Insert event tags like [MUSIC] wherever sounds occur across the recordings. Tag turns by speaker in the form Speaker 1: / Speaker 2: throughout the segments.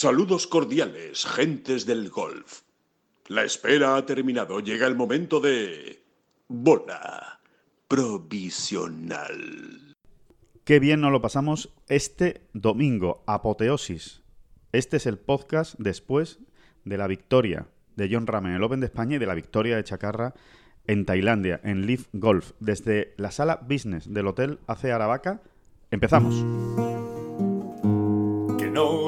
Speaker 1: Saludos cordiales, gentes del golf. La espera ha terminado. Llega el momento de... Bola provisional.
Speaker 2: Qué bien nos lo pasamos este domingo, apoteosis. Este es el podcast después de la victoria de John Ram en el Open de España y de la victoria de Chacarra en Tailandia, en Leaf Golf. Desde la sala business del hotel AC Aravaca, empezamos.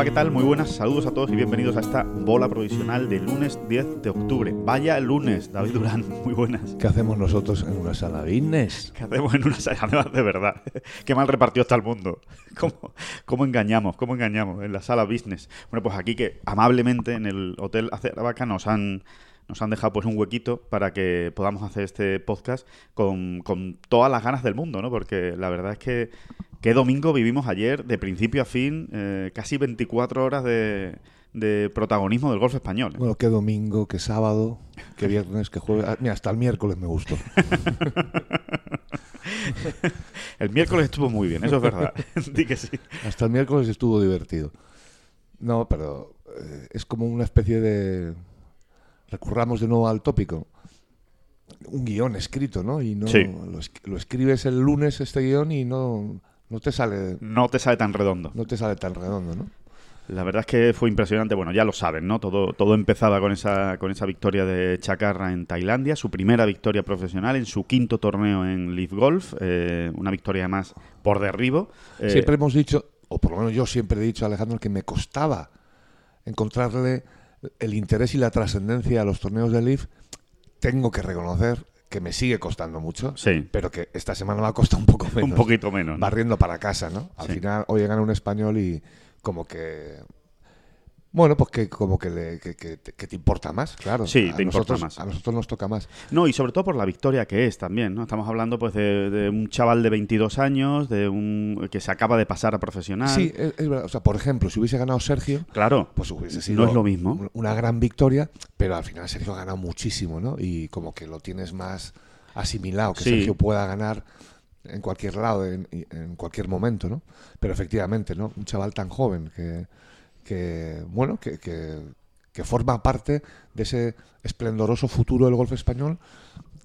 Speaker 2: Hola, ¿qué tal? Muy buenas, saludos a todos y bienvenidos a esta bola provisional del lunes 10 de octubre. Vaya lunes, David Durán, [LAUGHS] muy buenas.
Speaker 3: ¿Qué hacemos nosotros en una sala business?
Speaker 2: ¿Qué hacemos en una sala? Además, [LAUGHS] de verdad, qué mal repartido está el mundo. [LAUGHS] ¿Cómo, ¿Cómo engañamos? ¿Cómo engañamos en la sala business? Bueno, pues aquí que amablemente en el Hotel Acerabaca nos han nos han dejado pues un huequito para que podamos hacer este podcast con, con, todas las ganas del mundo, ¿no? Porque la verdad es que qué domingo vivimos ayer, de principio a fin, eh, casi 24 horas de, de, protagonismo del golf español. ¿eh?
Speaker 3: Bueno, qué domingo, qué sábado, qué viernes, qué jueves. Ah, mira, hasta el miércoles me gustó. [LAUGHS]
Speaker 2: el miércoles estuvo muy bien, eso es verdad. [LAUGHS] Di que sí.
Speaker 3: Hasta el miércoles estuvo divertido. No, pero eh, es como una especie de recurramos de nuevo al tópico. Un guion escrito, ¿no? Y no
Speaker 2: Sí.
Speaker 3: lo, es- lo escribes el lunes este guion y no, no te sale
Speaker 2: No te sale tan redondo.
Speaker 3: no te sale tan redondo, ¿no?
Speaker 2: La verdad es que fue impresionante. Bueno, ya lo saben, ¿no? Todo, todo empezaba con esa, con esa victoria de Chacarra en Tailandia, su primera victoria profesional en su quinto torneo en Leaf Golf, eh, una victoria además por derribo. Eh,
Speaker 3: Siempre hemos dicho, o por lo menos yo siempre he dicho a Alejandro que me costaba encontrarle el interés y la trascendencia a los torneos de Leaf. Tengo que reconocer que me sigue costando mucho,
Speaker 2: Sí.
Speaker 3: pero que esta semana me ha costado un poco [LAUGHS] menos.
Speaker 2: un poquito menos. ¿no?
Speaker 3: Barriendo para casa, ¿no? Al
Speaker 2: Sí.
Speaker 3: final, hoy gana un español y como que... Bueno, pues que como que, le- que, que te- que te importa más, claro.
Speaker 2: Sí,
Speaker 3: A
Speaker 2: te importa más.
Speaker 3: A nosotros nos toca más.
Speaker 2: No, y sobre todo por la victoria que es también, ¿no? Estamos hablando pues de, de un chaval de 22 años, de un que se acaba de pasar a profesional.
Speaker 3: Sí, es, es verdad. O sea, por ejemplo, si hubiese ganado Sergio,
Speaker 2: Claro.
Speaker 3: pues hubiese sido
Speaker 2: No es lo mismo.
Speaker 3: un- una gran victoria, pero al final Sergio ha ganado muchísimo, ¿no? Y como que lo tienes más asimilado, que
Speaker 2: Sí.
Speaker 3: Sergio pueda ganar en cualquier lado, en, en cualquier momento, ¿no? Pero efectivamente, ¿no? Un chaval tan joven que, que bueno, que, que, que forma parte de ese esplendoroso futuro del golf español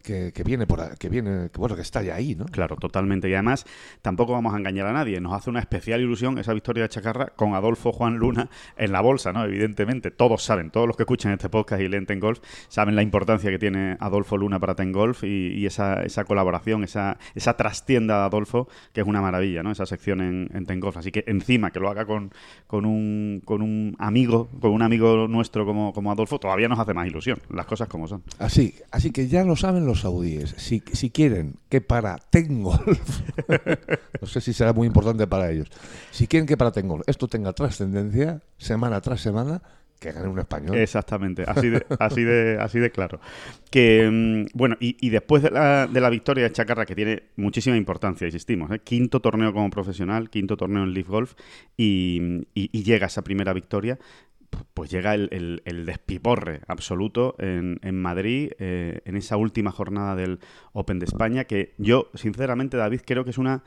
Speaker 3: que, que viene por que viene, que bueno, que está ya ahí, ¿no?
Speaker 2: Claro, totalmente. Y además, tampoco vamos a engañar a nadie. Nos hace una especial ilusión esa victoria de Chacarra con Adolfo Juan Luna en la bolsa, ¿no? Evidentemente, todos saben, todos los que escuchan este podcast y leen Ten Golf, saben la importancia que tiene Adolfo Luna para Ten Golf y, y esa, esa colaboración, esa, esa trastienda de Adolfo, que es una maravilla, ¿no? Esa sección en, en Ten Golf. Así que encima que lo haga con, con, un, con un amigo, con un amigo nuestro como, como Adolfo, todavía nos hace más ilusión, las cosas como son.
Speaker 3: Así, así que ya lo saben los saudíes. Si, si quieren que para Tengolf, [LAUGHS] no sé si será muy importante para ellos, si quieren que para Tengolf esto tenga trascendencia semana tras semana, que gane un español.
Speaker 2: Exactamente, así de, así de, así de claro. Que mm, bueno, y, y después de la, de la victoria de Chacarra, que tiene muchísima importancia, insistimos, ¿eh? quinto torneo como profesional, quinto torneo en Leaf Golf, y, y- llega esa primera victoria, pues llega el, el- despiporre absoluto en, en Madrid, eh, en esa última jornada del Open de España, que yo, sinceramente, David, creo que es una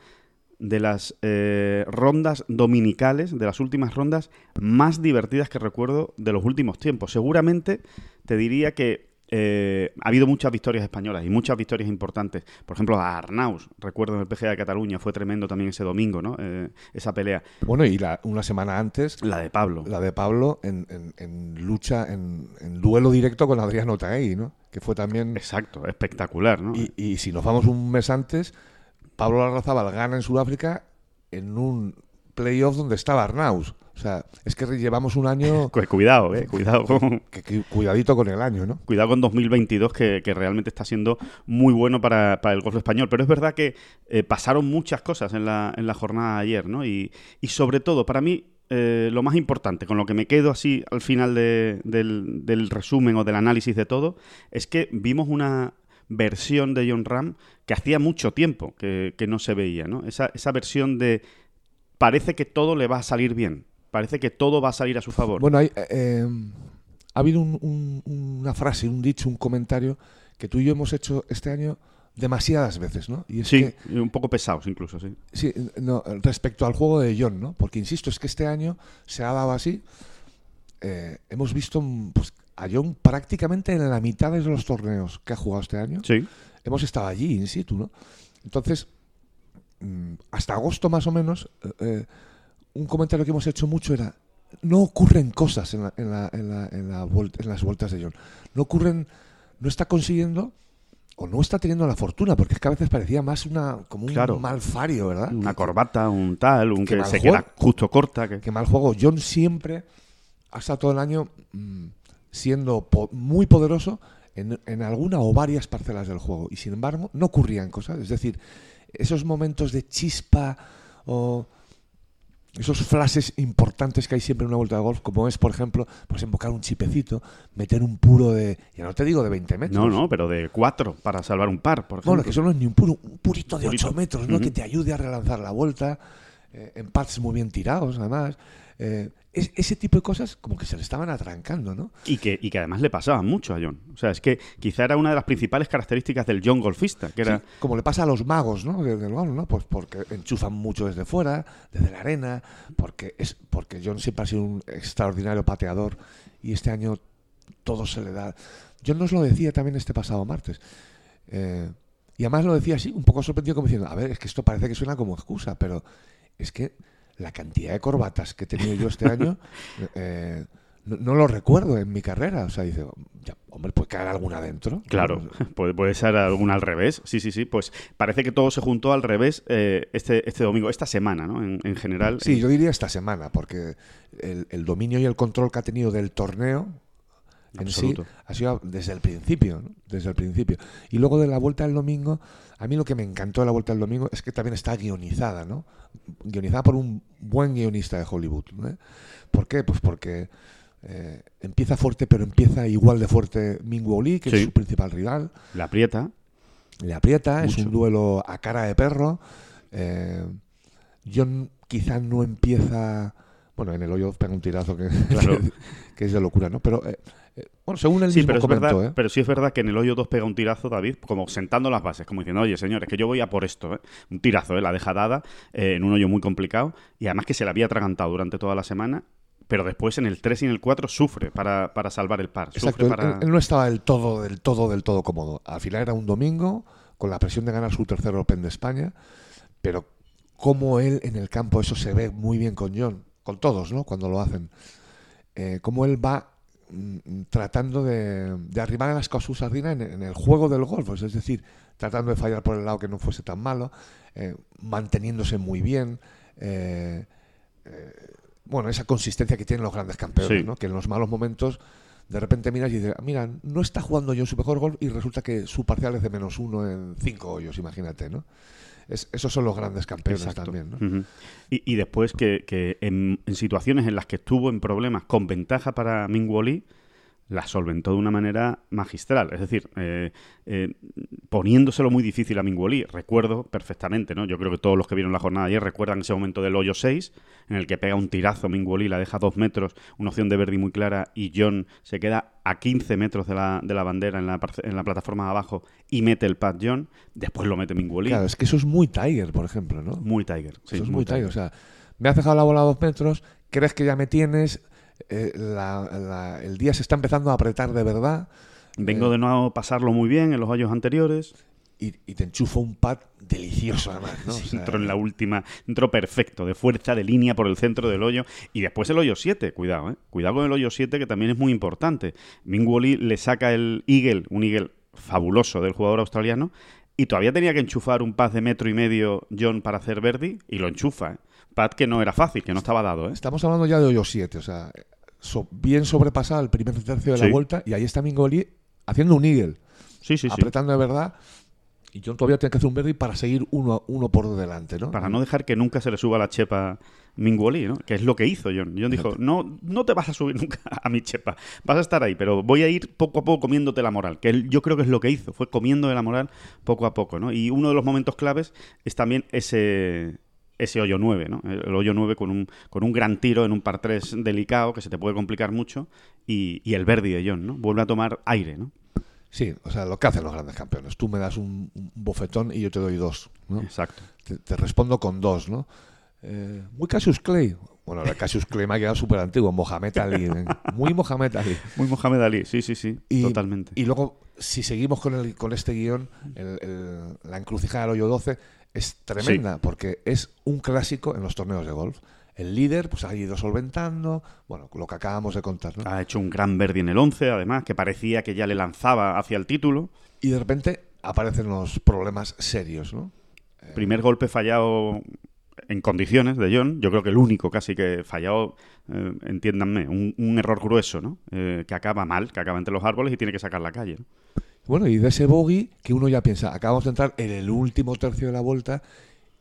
Speaker 2: de las eh, rondas dominicales, de las últimas rondas más divertidas que recuerdo de los últimos tiempos. Seguramente te diría que eh, ha habido muchas victorias españolas y muchas victorias importantes. Por ejemplo, a Arnaus, recuerdo en el PGA de Cataluña, fue tremendo también ese domingo, ¿no? Eh, esa pelea.
Speaker 3: Bueno, y la, una semana antes,
Speaker 2: La de Pablo.
Speaker 3: la de Pablo en, en- en lucha, en, en duelo directo con Adriano Taegui, ¿no? Que fue también...
Speaker 2: Exacto, espectacular, ¿no?
Speaker 3: Y, y si nos vamos un mes antes, Pablo Larrazábal gana en Sudáfrica en un playoff donde estaba Arnaus. O sea, es que llevamos un año...
Speaker 2: Cu- [LAUGHS] Cuidado, eh, cuidado con,
Speaker 3: que- que- cuidadito con el año, ¿no?
Speaker 2: Cuidado con 2022, que, que realmente está siendo muy bueno para, para el golf español. Pero es verdad que eh, pasaron muchas cosas en la, en la jornada de ayer, ¿no? Y, y sobre todo, para mí, eh, lo más importante, con lo que me quedo así al final de- del, del resumen o del análisis de todo, es que vimos una versión de John Ram que hacía mucho tiempo que, que no se veía, ¿no? Esa, esa versión de parece que todo le va a salir bien, parece que todo va a salir a su favor.
Speaker 3: Bueno, hay, eh, eh, ha habido un- un- una frase, un dicho, un comentario que tú y yo hemos hecho este año demasiadas veces, ¿no? Y es
Speaker 2: sí,
Speaker 3: que,
Speaker 2: un poco pesados incluso, sí.
Speaker 3: sí, no, respecto al juego de John, ¿no? Porque insisto, es que este año se ha dado así. eh, hemos visto mm, pues, a John prácticamente en la mitad de los torneos que ha jugado este año.
Speaker 2: Sí.
Speaker 3: hemos estado allí in situ, ¿no? Entonces, mm, hasta agosto más o menos, eh, eh, un comentario que hemos hecho mucho era, no ocurren cosas en, la- en la- en la- en en las vueltas de John. No ocurren, no está consiguiendo o no está teniendo la fortuna, porque es que a veces parecía más una como un
Speaker 2: Claro.
Speaker 3: malfario, ¿verdad?
Speaker 2: Una corbata, un tal, un que
Speaker 3: mal
Speaker 2: se
Speaker 3: juego.
Speaker 2: queda justo corta. Que...
Speaker 3: que mal juego. John siempre ha estado todo el año mm, siendo po- muy poderoso en, en alguna o varias parcelas del juego. Y sin embargo, no ocurrían cosas. Es decir, esos momentos de chispa o esos flashes importantes que hay siempre en una vuelta de golf, como es, por ejemplo, pues invocar un chipecito, meter un puro de, ya no te digo de 20 metros.
Speaker 2: No, no, pero de cuatro para salvar un par, por ejemplo.
Speaker 3: Bueno, que eso no es ni un puro, un purito de
Speaker 2: Purito.
Speaker 3: 8 metros, ¿no? Que te ayude a relanzar la vuelta, eh, en pads muy bien tirados, además. Eh, es- ese tipo de cosas como que se le estaban atrancando, ¿no?
Speaker 2: Y que, y que además le pasaba mucho a John. O sea, es que quizá era una de las principales características del John golfista, que era...
Speaker 3: Sí, como le pasa a los magos, ¿no? Del, del golf, ¿no? Pues porque enchufan mucho desde fuera, desde la arena, porque es porque John siempre ha sido un extraordinario pateador y este año todo se le da. John nos lo decía también este pasado martes. Eh, y además lo decía así, un poco sorprendido, como diciendo, a ver, es que esto parece que suena como excusa, pero es que la cantidad de corbatas que he tenido yo este año [LAUGHS] eh, no, no lo recuerdo en mi carrera. O sea, dice, ya, hombre, puede caer alguna dentro.
Speaker 2: Claro, [LAUGHS] puede, puede ser alguna al revés. Sí, sí, sí. Pues parece que todo se juntó al revés eh, este, este domingo, esta semana, ¿no? En, en general.
Speaker 3: Sí, yo diría esta semana, porque el, el dominio y el control que ha tenido del torneo en
Speaker 2: Absoluto.
Speaker 3: sí ha sido desde el principio, ¿no? desde el principio. Y luego de la vuelta del domingo, a mí lo que me encantó de la vuelta del domingo es que también está guionizada, ¿no? Guionizada por un buen guionista de Hollywood. ¿no? ¿Por qué? Pues porque eh, empieza fuerte, pero empieza igual de fuerte Mingo Lee, que
Speaker 2: Sí.
Speaker 3: es su principal rival.
Speaker 2: La aprieta.
Speaker 3: Le aprieta, es un duelo a cara de perro. Eh, John quizá no empieza. Bueno, en el hoyo pega un tirazo que, [LAUGHS]
Speaker 2: Claro.
Speaker 3: que, que es de locura, ¿no? Pero, eh, eh, bueno, según él
Speaker 2: Sí,
Speaker 3: mismo
Speaker 2: pero, es verdad,
Speaker 3: ¿eh?
Speaker 2: pero sí es verdad que en el hoyo 2 pega un tirazo, David, como sentando las bases, como diciendo, oye, señores, que yo voy a por esto. ¿eh? Un tirazo, ¿eh? la deja dada eh, en un hoyo muy complicado y además que se le había atragantado durante toda la semana, pero después en el 3 y en el 4 sufre para, para salvar el par.
Speaker 3: Exacto,
Speaker 2: Sufre
Speaker 3: él,
Speaker 2: para...
Speaker 3: él- él no estaba del todo, del todo, del todo cómodo. Al final era un domingo, con la presión de ganar su tercer Open de España, pero como él en el campo, eso se ve muy bien con John, con todos, ¿no? Cuando lo hacen. Eh, cómo él va tratando de, de arribar a las cosas sardina en, en el juego del golf, es decir, tratando de fallar por el lado que no fuese tan malo, eh, manteniéndose muy bien. eh, eh, bueno, esa consistencia que tienen los grandes campeones,
Speaker 2: Sí.
Speaker 3: ¿no? que en los malos momentos de repente miras y dices, "Ah, mira, no está jugando yo su mejor golf y resulta que su parcial es de menos uno en cinco hoyos, imagínate, ¿no? Es- esos son los grandes campeones
Speaker 2: Exacto.
Speaker 3: también, ¿no?
Speaker 2: Y, y después que, que en, en situaciones en las que estuvo en problemas con ventaja para Mingwu Lee, la solventó de una manera magistral. Es decir, eh, eh, poniéndoselo muy difícil a Mingwu Lee. Recuerdo perfectamente, ¿no? Yo creo que todos los que vieron la jornada ayer recuerdan ese momento del hoyo 6, en el que pega un tirazo Mingwu Lee, la deja dos metros, una opción de Verdi muy clara, y John se queda a 15 metros de la, de la bandera en la, en la plataforma de abajo y mete el pad John. Después lo mete Mingwu Lee.
Speaker 3: Claro, es que eso es muy Tiger, por ejemplo, ¿no?
Speaker 2: Muy Tiger. sí,
Speaker 3: eso es muy Tiger. O sea, me has dejado la bola a dos metros, crees que ya me tienes, eh, la- la- el día se está empezando a apretar de verdad
Speaker 2: Vengo
Speaker 3: Eh,
Speaker 2: de no pasarlo muy bien en los años anteriores.
Speaker 3: y, y te enchufo un pad delicioso además, ¿no? O
Speaker 2: Sí,
Speaker 3: sea,
Speaker 2: entró en la última, entró perfecto, de fuerza, de línea por el centro del hoyo. Y después el hoyo 7, cuidado, ¿eh? Cuidado con el hoyo 7, que también es muy importante. Mingwu Lee le saca el Eagle, un Eagle fabuloso del jugador australiano, y todavía tenía que enchufar un pad de metro y medio John para hacer Verdi y lo enchufa. ¿eh? Pad que no era fácil, que no estaba dado. ¿eh?
Speaker 3: Estamos hablando ya de hoyo 7, o sea, so- bien sobrepasado el primer tercio de la
Speaker 2: Sí.
Speaker 3: vuelta y ahí está Mingoli haciendo un eagle,
Speaker 2: Sí, sí, sí.
Speaker 3: apretando de verdad. Y John todavía tiene que hacer un Verdi para seguir uno, uno por delante, ¿no?
Speaker 2: Para no dejar que nunca se le suba la chepa Minguoli, ¿no? Que es lo que hizo John. John dijo, no, no te vas a subir [LAUGHS] nunca a mi chepa. Vas a estar ahí, pero voy a ir poco a poco comiéndote la moral. Que él- yo creo que es lo que hizo. Fue comiendo de la moral poco a poco, ¿no? Y uno de los momentos claves es también ese ese hoyo 9, ¿no? El hoyo 9 con un, con un gran tiro en un par 3 delicado que se te puede complicar mucho y, y el Verdi de John, ¿no? Vuelve a tomar aire, ¿no?
Speaker 3: Sí, o sea, lo que hacen los grandes campeones. Tú me das un, un bofetón y yo te doy dos, ¿no?
Speaker 2: Exacto.
Speaker 3: Te, te respondo con dos, ¿no? Eh, muy Cassius Clay. Bueno, el Cassius Clay me ha quedado súper antiguo. Mohamed Ali. ¿eh? Muy Mohamed Ali.
Speaker 2: Muy Mohamed Ali, sí, sí, sí,
Speaker 3: Y,
Speaker 2: totalmente.
Speaker 3: Y luego, si seguimos con, el, con este guion, el- el- la encrucijada del hoyo 12 es tremenda, porque es un clásico en los torneos de golf. El líder pues ha ido solventando, bueno, lo que acabamos de contar, ¿no?
Speaker 2: Ha hecho un gran Verdi en el 11, además, que parecía que ya le lanzaba hacia el título.
Speaker 3: Y de repente aparecen los problemas serios, ¿no?
Speaker 2: Primer golpe fallado en condiciones de John. Yo creo que el único casi que fallado, eh, entiéndanme, un, un error grueso, ¿no? Eh, que acaba mal, que acaba entre los árboles y tiene que sacar la calle. ¿no?
Speaker 3: Bueno, y de ese bogey que uno ya piensa, acabamos de entrar en el último tercio de la vuelta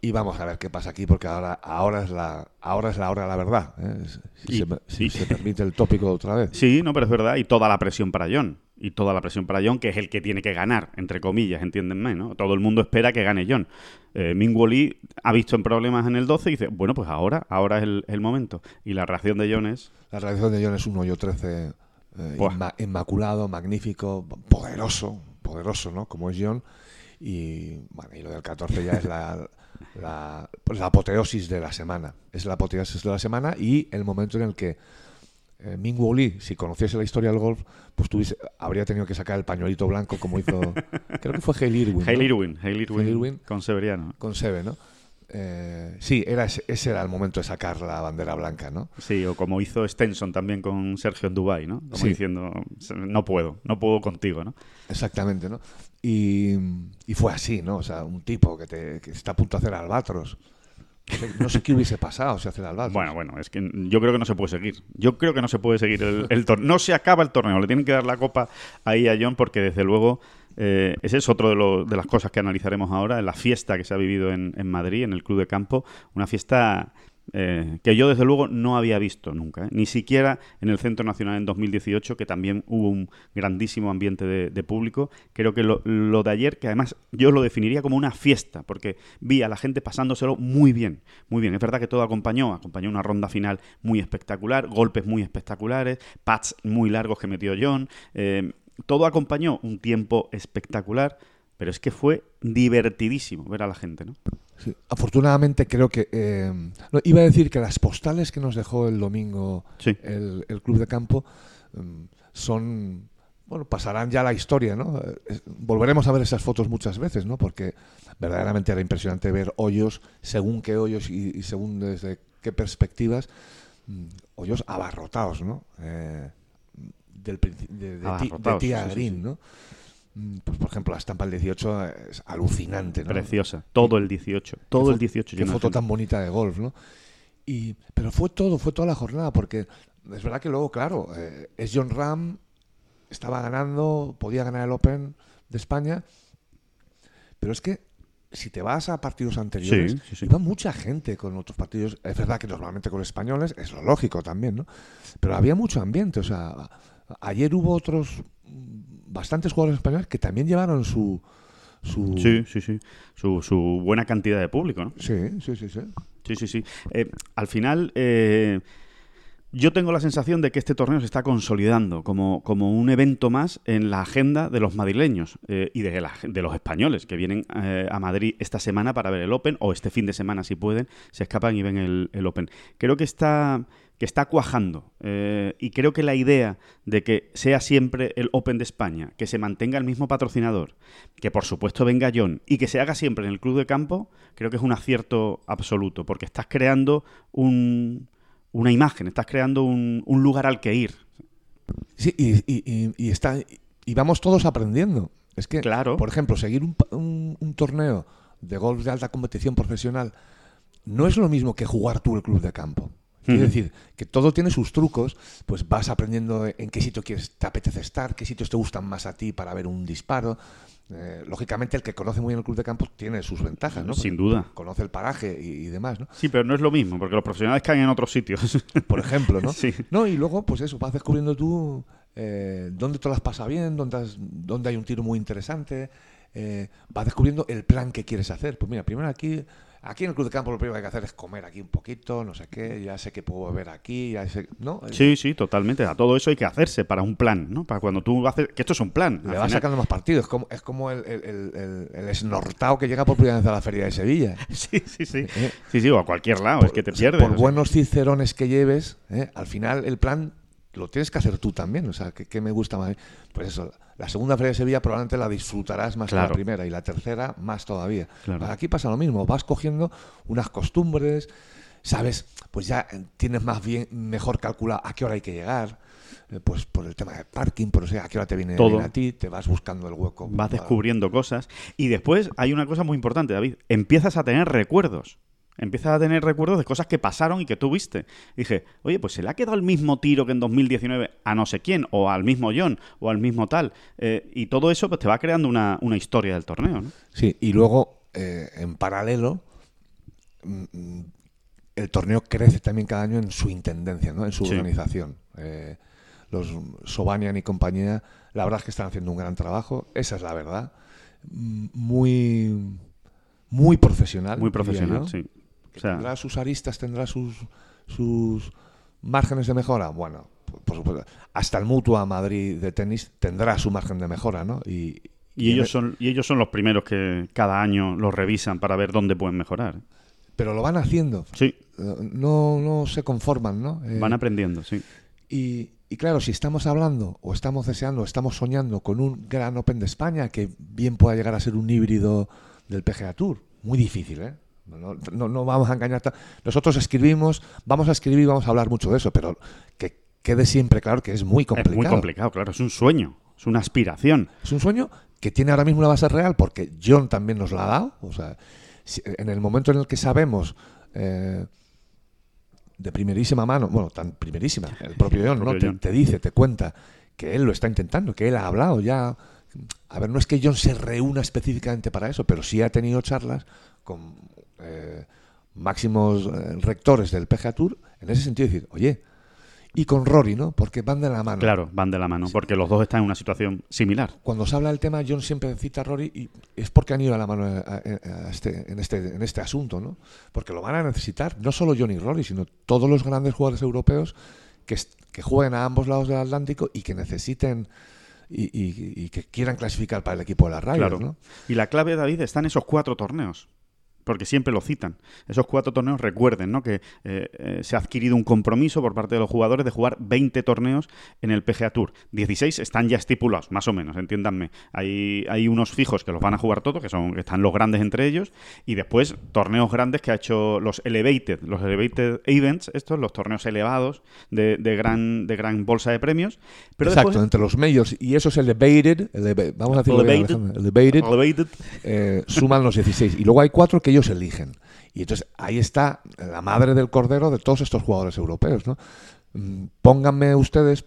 Speaker 3: y vamos a ver qué pasa aquí porque ahora, ahora es la ahora es la hora de la verdad. ¿eh? Si,
Speaker 2: Y-
Speaker 3: se, si permite el tópico otra vez.
Speaker 2: Sí, no, pero es verdad. Y toda la presión para John. Y toda la presión para John, que es el que tiene que ganar, entre comillas, entiéndenme, ¿no? Todo el mundo espera que gane John. Eh, Mingwu Lee ha visto en problemas en el 12 y dice, bueno, pues ahora, ahora es el, el momento. Y la reacción de John es,
Speaker 3: La reacción de John es un hoyo 13 eh, inma- inmaculado, magnífico, poderoso, poderoso, ¿no? Como es John. Y bueno, y lo del 14 ya es la, [LAUGHS] la, la apoteosis de la semana. Es la apoteosis de la semana y el momento en el que eh, Ming Lee, si conociese la historia del golf, pues tuviese, habría tenido que sacar el pañuelito blanco como hizo, [LAUGHS] creo que fue Hale Irwin. ¿no?
Speaker 2: Hale Irwin, Hale Irwin,
Speaker 3: Hale Irwin.
Speaker 2: con Severiano.
Speaker 3: Con Seve, ¿no? Eh, sí, era ese, ese era el momento de sacar la bandera blanca, ¿no?
Speaker 2: Sí, o como hizo Stenson también con Sergio en Dubai, ¿no? Como
Speaker 3: Sí.
Speaker 2: diciendo, no puedo, no puedo contigo, ¿no?
Speaker 3: Exactamente, ¿no? Y, y fue así, ¿no? O sea, un tipo que, te, que está a punto de hacer albatros. No sé, no sé qué hubiese pasado si hace albatros.
Speaker 2: Bueno, bueno, es que yo creo que no se puede seguir. Yo creo que no se puede seguir el, el torneo. No se acaba el torneo. Le tienen que dar la copa ahí a John porque, desde luego, eh, ese es otro de, de las cosas que analizaremos ahora. La fiesta que se ha vivido en, en Madrid, en el Club de Campo. Una fiesta eh, que yo, desde luego, no había visto nunca. ¿eh? Ni siquiera en el Centro Nacional en 2018, que también hubo un grandísimo ambiente de, público. Creo que lo, de ayer, que además yo lo definiría como una fiesta, porque vi a la gente pasándoselo muy bien, muy bien. Es verdad que todo acompañó, acompañó una ronda final muy espectacular, golpes muy espectaculares, pads muy largos que metió John. Todo acompañó un tiempo espectacular, pero es que fue divertidísimo ver a la gente, ¿no?
Speaker 3: Sí. Afortunadamente creo que... eh, no, iba a decir que las postales que nos dejó el domingo
Speaker 2: Sí.
Speaker 3: el, el Club de Campo mm, son... Bueno, pasarán ya la historia, ¿no? Eh, volveremos a ver esas fotos muchas veces, ¿no? Porque verdaderamente era impresionante ver hoyos, según qué hoyos y, y según desde qué perspectivas, mm, hoyos abarrotados, ¿no? Del, de, de, ti- de Tía
Speaker 2: sí,
Speaker 3: Green,
Speaker 2: sí.
Speaker 3: ¿no? Mm, Pues, por ejemplo, la estampa del 18 es alucinante, ¿no?
Speaker 2: Preciosa. Todo el 18. Todo
Speaker 3: Qué
Speaker 2: el
Speaker 3: fo-
Speaker 2: 18.
Speaker 3: Qué foto tan bonita de golf, ¿no? Y, pero fue todo, fue toda la jornada, porque es verdad que luego, claro, eh, es John Ram, estaba ganando, podía ganar el Open de España, pero es que si te vas a partidos anteriores,
Speaker 2: Sí, sí, sí.
Speaker 3: iba mucha gente con otros partidos. Es verdad que normalmente con españoles, es lo lógico también, ¿no? Pero había mucho ambiente, o sea, ayer hubo otros, mm, bastantes jugadores españoles que también llevaron su... su
Speaker 2: Sí, sí, sí. Su, su buena cantidad de público, ¿no?
Speaker 3: sí, sí, sí, sí.
Speaker 2: Sí, sí, sí. Eh, al final, eh, yo tengo la sensación de que este torneo se está consolidando como, como un evento más en la agenda de los madrileños eh, y de, los españoles que vienen eh, a Madrid esta semana para ver el Open o este fin de semana, si pueden, se escapan y ven el, el Open. Creo que está que está cuajando eh, y creo que la idea de que sea siempre el Open de España, que se mantenga el mismo patrocinador, que por supuesto venga John y que se haga siempre en el club de campo, creo que es un acierto absoluto, porque estás creando un, una imagen, estás creando un, un lugar al que ir.
Speaker 3: Sí, y, y- y- y está, y vamos todos aprendiendo. Es que,
Speaker 2: Claro.
Speaker 3: por ejemplo, seguir un, un- un torneo de golf de alta competición profesional no es lo mismo que jugar tú el club de campo.
Speaker 2: Ujú.
Speaker 3: decir, que todo tiene sus trucos, pues vas aprendiendo en qué sitio quieres, te apetece estar, qué sitios te gustan más a ti para ver un disparo. Eh, lógicamente, el que conoce muy bien el club de campo tiene sus ventajas, ¿no?
Speaker 2: Sin duda.
Speaker 3: Conoce el paraje y, y demás, ¿no?
Speaker 2: Sí, pero no es lo mismo, porque los profesionales caen en otros sitios. [LAUGHS]
Speaker 3: Por ejemplo, ¿no? [LAUGHS]
Speaker 2: Sí.
Speaker 3: No, y luego, pues eso, vas descubriendo tú eh, dónde te las pasa bien, dónde, has- dónde hay un tiro muy interesante, eh, vas descubriendo el plan que quieres hacer. Pues mira, primero aquí, aquí en el club de campo lo primero que hay que hacer es comer aquí un poquito, no sé qué, ya sé que puedo beber aquí, ya sé, ¿no?
Speaker 2: Sí, sí, totalmente. A todo eso hay que hacerse para un plan, ¿no? Para cuando tú haces... Que esto es un plan.
Speaker 3: Le vas
Speaker 2: final.
Speaker 3: sacando más partidos, es como, es como el, el, el, el- esnortao que llega por primera vez a la feria de Sevilla. [LAUGHS]
Speaker 2: Sí, sí, sí.
Speaker 3: Eh,
Speaker 2: Sí, sí, o a cualquier lado, es que te pierdes.
Speaker 3: Por buenos cicerones que lleves, ¿eh? al final el plan lo tienes que hacer tú también. O sea, ¿qué, qué me gusta más? Pues eso, la segunda feria de Sevilla probablemente la disfrutarás más que la primera y la tercera más todavía.
Speaker 2: Claro.
Speaker 3: Aquí pasa lo mismo, vas cogiendo unas costumbres, sabes, pues ya tienes más bien, mejor calculado a qué hora hay que llegar. eh, Pues por el tema de parking, por o sea, a qué hora te viene
Speaker 2: Todo.
Speaker 3: bien a ti, te vas buscando el hueco.
Speaker 2: Vas
Speaker 3: para-
Speaker 2: descubriendo cosas. Y después hay una cosa muy importante, David. Empiezas a tener recuerdos. Empiezas a tener recuerdos de cosas que pasaron y que tú viste. Dije, oye, pues se le ha quedado el mismo tiro que en 2019 a no sé quién, o al mismo John, o al mismo tal. Eh, y todo eso pues te va creando una, una historia del torneo, ¿no?
Speaker 3: Sí, y luego, eh, en paralelo, mm, mm, el torneo crece también cada año en su intendencia, ¿no? en su
Speaker 2: Sí.
Speaker 3: organización. Eh, los Sobanian y compañía, la verdad es que están haciendo un gran trabajo, esa es la verdad. Muy, muy profesional.
Speaker 2: Muy profesional, sí.
Speaker 3: Que
Speaker 2: O sea,
Speaker 3: tendrá sus aristas, tendrá sus, sus márgenes de mejora. Bueno, por, supuesto, hasta el Mutua Madrid de tenis tendrá su margen de mejora, ¿no? Y,
Speaker 2: ellos
Speaker 3: e-
Speaker 2: son y ellos son los primeros que cada año los revisan para ver dónde pueden mejorar.
Speaker 3: Pero lo van haciendo.
Speaker 2: Sí,
Speaker 3: no, no se conforman, ¿no? Eh,
Speaker 2: van aprendiendo, sí.
Speaker 3: y, y claro, si estamos hablando o estamos deseando, o estamos soñando con un gran Open de España que bien pueda llegar a ser un híbrido del PGA Tour, muy difícil, ¿eh? No, no- no vamos a engañar. Nosotros escribimos, vamos a escribir y vamos a hablar mucho de eso, pero que quede siempre claro que es muy complicado.
Speaker 2: Es muy complicado, claro. Es un sueño, es una aspiración.
Speaker 3: Es un sueño que tiene ahora mismo una base real porque John también nos la ha dado. O sea, en el momento en el que sabemos eh, de primerísima mano, bueno, tan primerísima, el [LAUGHS] propio John, ¿no?
Speaker 2: propio
Speaker 3: Te,
Speaker 2: John.
Speaker 3: te dice, te cuenta que él lo está intentando, que él ha hablado ya. A ver, no es que John se reúna específicamente para eso, pero sí ha tenido charlas con eh, máximos eh, rectores del PGA Tour en ese sentido, decir, oye, y con Rory, ¿no? Porque van de la mano.
Speaker 2: Claro, van de la mano, porque los dos están en una situación similar.
Speaker 3: cuando se habla del tema, John siempre cita a Rory y es porque han ido a la mano a- a- a este- en, este, en este asunto, ¿no? Porque lo van a necesitar, no solo John y Rory, sino todos los grandes jugadores europeos que, que jueguen a ambos lados del Atlántico y que necesiten y, y- y que quieran clasificar para el equipo de las
Speaker 2: Claro.
Speaker 3: ¿no?
Speaker 2: Y la clave, David, está en esos cuatro torneos. Porque siempre lo citan. Esos cuatro torneos, recuerden, ¿no? Que eh, eh, se ha adquirido un compromiso por parte de los jugadores de jugar 20 torneos en el PGA Tour. 16 están ya estipulados, más o menos, entiéndanme. Hay, hay unos fijos que los van a jugar todos, que son que están los grandes entre ellos, y después torneos grandes que ha hecho los Elevated, los Elevated Events, estos, los torneos elevados de, de gran, de gran bolsa de premios. Pero
Speaker 3: Exacto,
Speaker 2: después-
Speaker 3: entre los majors y esos elevated, eleva- vamos a decirlo
Speaker 2: Elevated.
Speaker 3: Elevated,
Speaker 2: Elevated
Speaker 3: eh, suman los 16. Y luego hay cuatro que ellos eligen. Y entonces ahí está la madre del cordero de todos estos jugadores europeos. ¿no? Mm, Pónganme ustedes,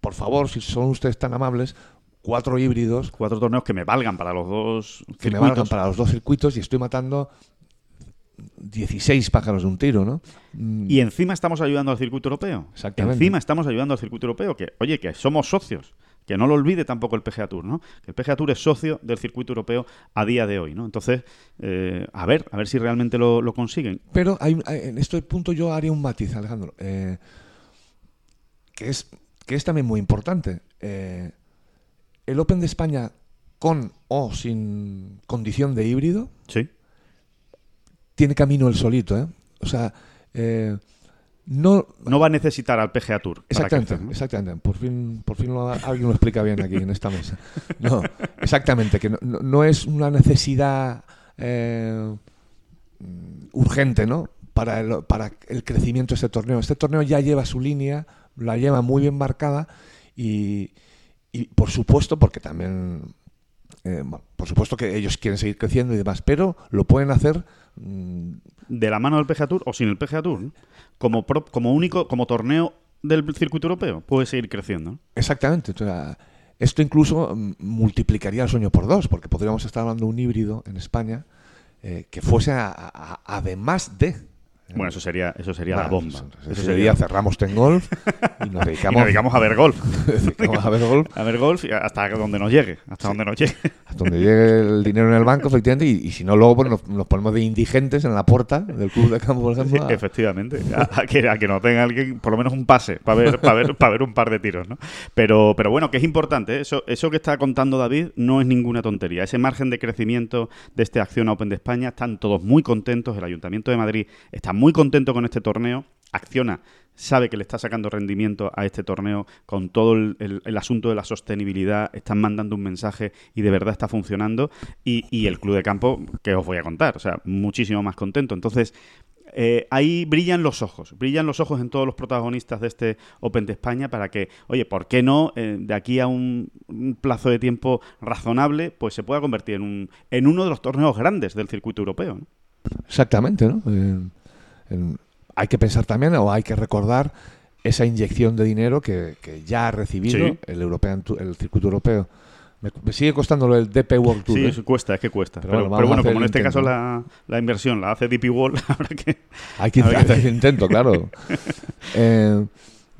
Speaker 3: por favor, si son ustedes tan amables, cuatro híbridos
Speaker 2: cuatro torneos que me valgan para los dos
Speaker 3: que me
Speaker 2: circuitos.
Speaker 3: valgan para los dos circuitos y estoy matando 16 pájaros de un tiro, ¿no? Mm,
Speaker 2: Y encima estamos ayudando al circuito europeo.
Speaker 3: Exactamente.
Speaker 2: Encima estamos ayudando al circuito europeo, que, oye, que somos socios. Que no lo olvide tampoco el PGA Tour, ¿no? Que el PGA Tour es socio del circuito europeo a día de hoy, ¿no? Entonces, eh, a ver, a ver si realmente lo, lo consiguen.
Speaker 3: Pero hay, en este punto yo haría un matiz, Alejandro, eh, que, es, que es también muy importante. Eh, el Open de España con o sin condición de híbrido
Speaker 2: Sí.
Speaker 3: tiene camino el solito, ¿eh? O sea, no...
Speaker 2: No va a necesitar al PGA Tour.
Speaker 3: Exactamente, exactamente. Por fin, por fin lo- alguien lo explica bien aquí en esta mesa. No, exactamente, que no, no- es una necesidad eh, urgente, ¿no? Para el, para el crecimiento de este torneo. Este torneo ya lleva su línea, la lleva muy bien marcada y, y, por supuesto, porque también eh, bueno, por supuesto que ellos quieren seguir creciendo y demás, pero lo pueden hacer mm,
Speaker 2: de la mano del PGA Tour o sin el PGA Tour. Como, pro- como único, como torneo del circuito europeo, puede seguir creciendo.
Speaker 3: Exactamente. esto incluso mm, multiplicaría el sueño por dos, porque podríamos estar hablando de un híbrido en España eh, que fuese a- además de.
Speaker 2: Bueno, eso sería, eso sería la
Speaker 3: Bueno,
Speaker 2: bomba.
Speaker 3: Eso,
Speaker 2: Eso
Speaker 3: sería, cerramos Ten Golf y nos [LAUGHS]
Speaker 2: Y
Speaker 3: dedicamos, [LAUGHS]
Speaker 2: nos dedicamos a ver golf.
Speaker 3: dedicamos a ver golf
Speaker 2: A ver golf y hasta donde nos llegue. Hasta donde nos llegue. [LAUGHS]
Speaker 3: hasta donde llegue el dinero en el banco, efectivamente, y, y si no, luego pues, nos, nos ponemos de indigentes en la puerta del club de campo, por ejemplo. a-
Speaker 2: Efectivamente. A, a que, a que nos tenga alguien, por lo menos un pase, para ver, para ver, para ver un par de tiros, ¿no? Pero, pero bueno, que es importante. ¿eh? Eso, eso que está contando David no es ninguna tontería. Ese margen de crecimiento de este Acción Open de España, están todos muy contentos. El Ayuntamiento de Madrid está muy contento con este torneo. Acciona sabe que le está sacando rendimiento a este torneo con todo el, asunto de la sostenibilidad, están mandando un mensaje y de verdad está funcionando. Y, el club de campo, que os voy a contar, o sea, muchísimo más contento. Entonces, eh, ahí brillan los ojos, brillan los ojos en todos los protagonistas de este Open de España para que, oye, ¿por qué no eh, de aquí a un, plazo de tiempo razonable, pues se pueda convertir en, un, en uno de los torneos grandes del circuito europeo? ¿no?
Speaker 3: Exactamente, ¿no? Eh, hay que pensar también o hay que recordar esa inyección de dinero que, que ya ha recibido
Speaker 2: Sí.
Speaker 3: el, European el circuito europeo. Me, me sigue costando lo del DP World Tour.
Speaker 2: Sí,
Speaker 3: ¿eh?
Speaker 2: eso cuesta, es que cuesta.
Speaker 3: Pero
Speaker 2: Pero,
Speaker 3: bueno,
Speaker 2: pero como en este caso la, la inversión la hace DP World, [LAUGHS] habrá que...
Speaker 3: Hay que hacer el intento, claro. [LAUGHS] Eh,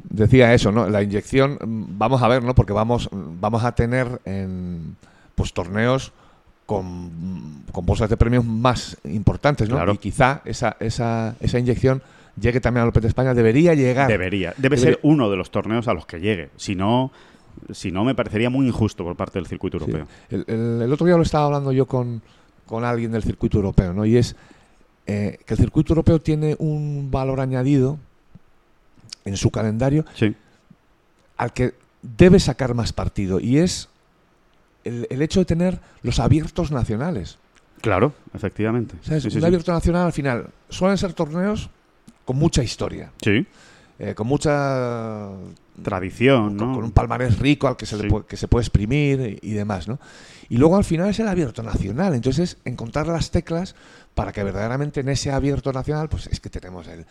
Speaker 3: decía eso, ¿no? La inyección, mm, vamos a ver, ¿no? Porque vamos, vamos a tener en, pues torneos con, con bolsas de premios más importantes, ¿no?
Speaker 2: Claro.
Speaker 3: Y quizá esa, esa, esa inyección llegue también al Open de España. Debería llegar.
Speaker 2: Debería. Debe
Speaker 3: Debería.
Speaker 2: ser uno de los torneos a los que llegue. Si no, si no me parecería muy injusto por parte del circuito
Speaker 3: Sí.
Speaker 2: europeo.
Speaker 3: El, el- el otro día lo estaba hablando yo con, con alguien del circuito europeo, ¿no? Y es eh, que el circuito europeo tiene un valor añadido en su calendario
Speaker 2: Sí.
Speaker 3: al que debe sacar más partido y es el, el hecho de tener los abiertos nacionales.
Speaker 2: Claro, efectivamente.
Speaker 3: ¿Sabes?
Speaker 2: Sí, sí,
Speaker 3: un
Speaker 2: sí.
Speaker 3: abierto nacional al final suelen ser torneos con mucha historia,
Speaker 2: Sí.
Speaker 3: eh, con mucha
Speaker 2: Tradición,
Speaker 3: con,
Speaker 2: ¿no?
Speaker 3: con un palmarés rico al que se, le puede, que se puede exprimir y, y demás, ¿no? Y luego al final es el abierto nacional, entonces es encontrar las teclas para que verdaderamente en ese abierto nacional, pues es que tenemos el... eh,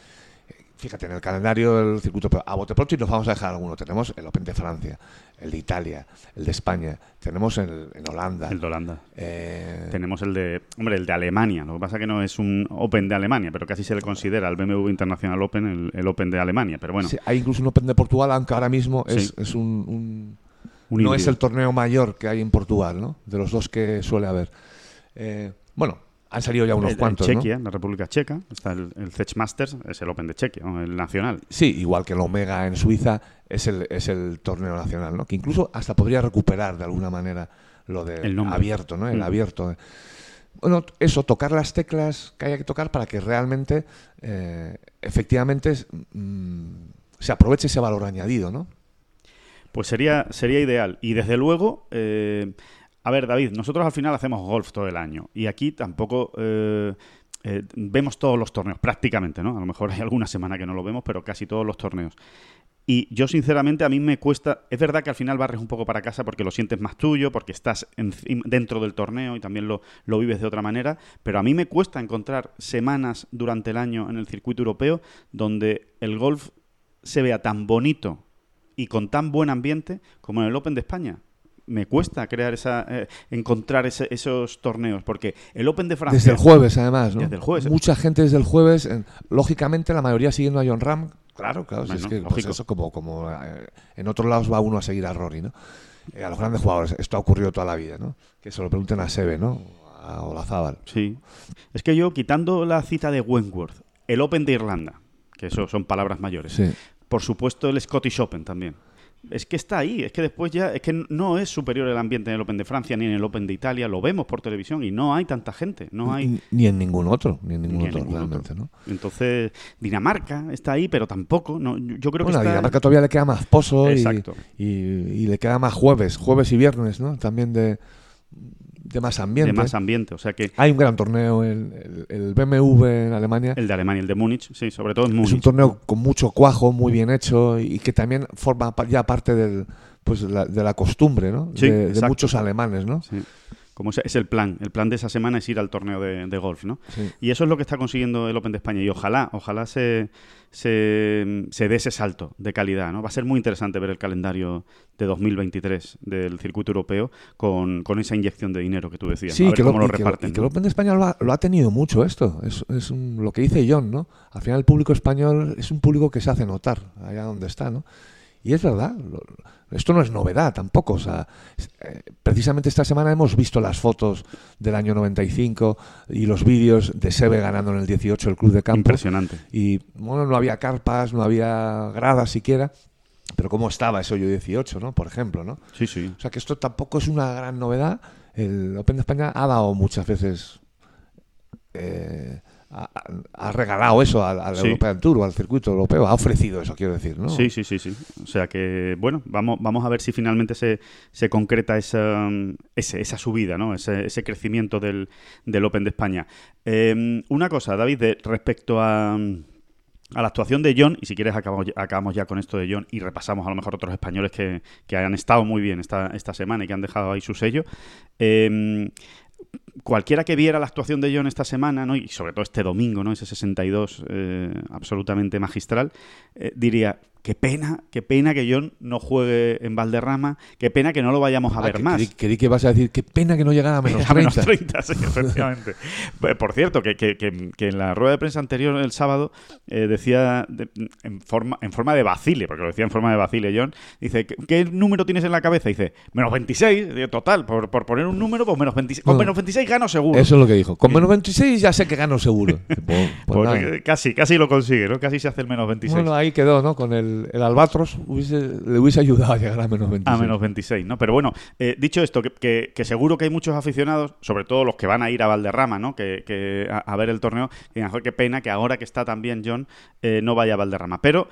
Speaker 3: Fíjate, en el calendario del circuito a bote pronto y nos vamos a dejar alguno. Tenemos el Open de Francia, el de Italia, el de España, tenemos el en Holanda.
Speaker 2: El de Holanda.
Speaker 3: eh,
Speaker 2: Tenemos el de, hombre, el de Alemania. Lo que pasa que no es un Open de Alemania, pero casi se le considera el BMW International Open el, el Open de Alemania. Pero bueno,
Speaker 3: sí, hay incluso un Open de Portugal, aunque ahora mismo es,
Speaker 2: Sí.
Speaker 3: es un, un-
Speaker 2: un
Speaker 3: no es el torneo mayor que hay en Portugal, ¿no? De los dos que suele haber. Eh, bueno, han salido ya unos
Speaker 2: El- en
Speaker 3: cuantos, ¿no?
Speaker 2: Chequia, en la República Checa, está el, el Zech Masters, es el Open de Chequia, ¿no? el nacional.
Speaker 3: Sí, igual que el Omega en Suiza es el, es el torneo nacional, ¿no? Que incluso hasta podría recuperar de alguna manera lo de
Speaker 2: El nombre.
Speaker 3: abierto, ¿no? El
Speaker 2: Mm.
Speaker 3: abierto. Bueno, eso, tocar las teclas que haya que tocar para que realmente, eh, efectivamente, mm, se aproveche ese valor añadido, ¿no?
Speaker 2: Pues sería, sería ideal. Y desde luego, eh, a ver, David, nosotros al final hacemos golf todo el año. Y aquí tampoco eh, eh, vemos todos los torneos, prácticamente, ¿no? A lo mejor hay alguna semana que no lo vemos, pero casi todos los torneos. Y yo, sinceramente, a mí me cuesta. Es verdad que al final barres un poco para casa porque lo sientes más tuyo, porque estás dentro del torneo y también lo, lo vives de otra manera. Pero a mí me cuesta encontrar semanas durante el año en el circuito europeo donde el golf se vea tan bonito y con tan buen ambiente como en el Open de España. Me cuesta crear esa, eh, encontrar ese- esos torneos porque el Open de Francia
Speaker 3: Desde el jueves, además, ¿no?
Speaker 2: Desde el jueves.
Speaker 3: Mucha gente desde el jueves, en- lógicamente la mayoría siguiendo a John Ram. Claro, claro, si es que pues eso como, como eh, en otros lados va uno a seguir a Rory, ¿no? Eh, a los grandes jugadores, esto ha ocurrido toda la vida, ¿no? Que se lo pregunten a Sebe, ¿no? A Olazábal.
Speaker 2: Sí. Es que yo, quitando la cita de Wentworth, el Open de Irlanda, que eso son palabras mayores,
Speaker 3: Sí.
Speaker 2: por supuesto el Scottish Open también. Es que está ahí, es que después ya, es que no es superior el ambiente en el Open de Francia ni en el Open de Italia, lo vemos por televisión y no hay tanta gente, no hay...
Speaker 3: Ni- Ni en ningún otro, ni en ningún
Speaker 2: Ni en
Speaker 3: otro,
Speaker 2: ningún
Speaker 3: realmente,
Speaker 2: otro.
Speaker 3: ¿no?
Speaker 2: Entonces, Dinamarca está ahí, pero tampoco, no, yo creo que
Speaker 3: Bueno, a
Speaker 2: está...
Speaker 3: Dinamarca todavía le queda más pozo y, y, y le queda más jueves, jueves y viernes, ¿no? También de, de más ambiente.
Speaker 2: de más ambiente, o sea que
Speaker 3: Hay un gran torneo, el, el- el BMW en Alemania.
Speaker 2: el de Alemania, el de Múnich, sí, sobre todo en
Speaker 3: Es
Speaker 2: Múnich.
Speaker 3: un torneo con mucho cuajo, muy bien hecho y que también forma ya parte del, pues, la- de la costumbre, ¿no?
Speaker 2: Sí,
Speaker 3: de, de muchos alemanes, ¿no?
Speaker 2: Sí. Como es el plan. El plan de esa semana es ir al torneo de, de golf, ¿no?
Speaker 3: Sí.
Speaker 2: Y eso es lo que está consiguiendo el Open de España. Y ojalá, ojalá se, se, se dé ese salto de calidad, ¿no? Va a ser muy interesante ver el calendario de 2023 del circuito europeo con, con esa inyección de dinero que tú decías. ¿no? A ver
Speaker 3: que
Speaker 2: cómo
Speaker 3: lo,
Speaker 2: lo
Speaker 3: y que,
Speaker 2: reparten.
Speaker 3: y que el
Speaker 2: ¿no?
Speaker 3: Open de España lo ha, lo ha tenido mucho esto. Es, es un- lo que dice John, ¿no? Al final el público español es un público que se hace notar allá donde está, ¿no? Y es verdad, lo- esto no es novedad tampoco. O sea, eh, precisamente esta semana hemos visto las fotos del año 95 y los vídeos de Sebe ganando en el 18 el Club de Campo.
Speaker 2: Impresionante.
Speaker 3: Y bueno, no había carpas, no había gradas siquiera. Pero cómo estaba ese hoyo 18, ¿no? Por ejemplo, ¿no?
Speaker 2: Sí, sí.
Speaker 3: O sea que esto tampoco es una gran novedad. El Open de España ha dado muchas veces. eh, ha, ha regalado eso al, al
Speaker 2: Sí.
Speaker 3: European Tour o al circuito europeo. Ha ofrecido eso, quiero decir, ¿no?
Speaker 2: Sí, sí, sí, sí. O sea que, bueno, vamos, vamos a ver si finalmente se, se concreta esa, ese- esa subida, ¿no? Ese, ese crecimiento del, del Open de España. Eh, una cosa, David, de- respecto a, a la actuación de John, y si quieres acabamos, ya- acabamos ya con esto de John y repasamos a lo mejor otros españoles que, que han estado muy bien esta, esta semana y que han dejado ahí su sello. Eh, cualquiera que viera la actuación de John esta semana, ¿no? y sobre todo este domingo, ¿no? ese 62 eh, absolutamente magistral, eh, diría, qué pena, qué pena que John no juegue en Valderrama, qué pena que no lo vayamos a
Speaker 3: Ah,
Speaker 2: ver
Speaker 3: que-
Speaker 2: más.
Speaker 3: Creí, creí que vas a decir, qué pena que no llegara a menos [LAUGHS]
Speaker 2: A menos
Speaker 3: 30.
Speaker 2: 30, sí, efectivamente. [LAUGHS] Eh, Por cierto, que, que- que- en la rueda de prensa anterior, el sábado, eh, decía de- en, forma, en forma de vacile, porque lo decía en forma de vacile John, dice, ¿qué, qué número tienes en la cabeza? Dice, menos 26, Digo, total, por, por poner un número, pues menos 26. Con
Speaker 3: No.
Speaker 2: menos 26 gano seguro.
Speaker 3: Eso es lo que dijo. Con menos 26 ya sé que gano seguro. [LAUGHS] Pues, pues
Speaker 2: Pues, casi, casi lo consigue, ¿no? Casi se hace el menos 26.
Speaker 3: Bueno, ahí quedó, ¿no? Con el, el Albatros hubiese- le hubiese ayudado a llegar a menos 26.
Speaker 2: A menos 26, ¿no? Pero bueno, eh, dicho esto, que, que- seguro que hay muchos aficionados, sobre todo los que van a ir a Valderrama, ¿no? Que, que a, ver el torneo, digan, "Joder, qué pena que ahora que está también John eh, no vaya a Valderrama. Pero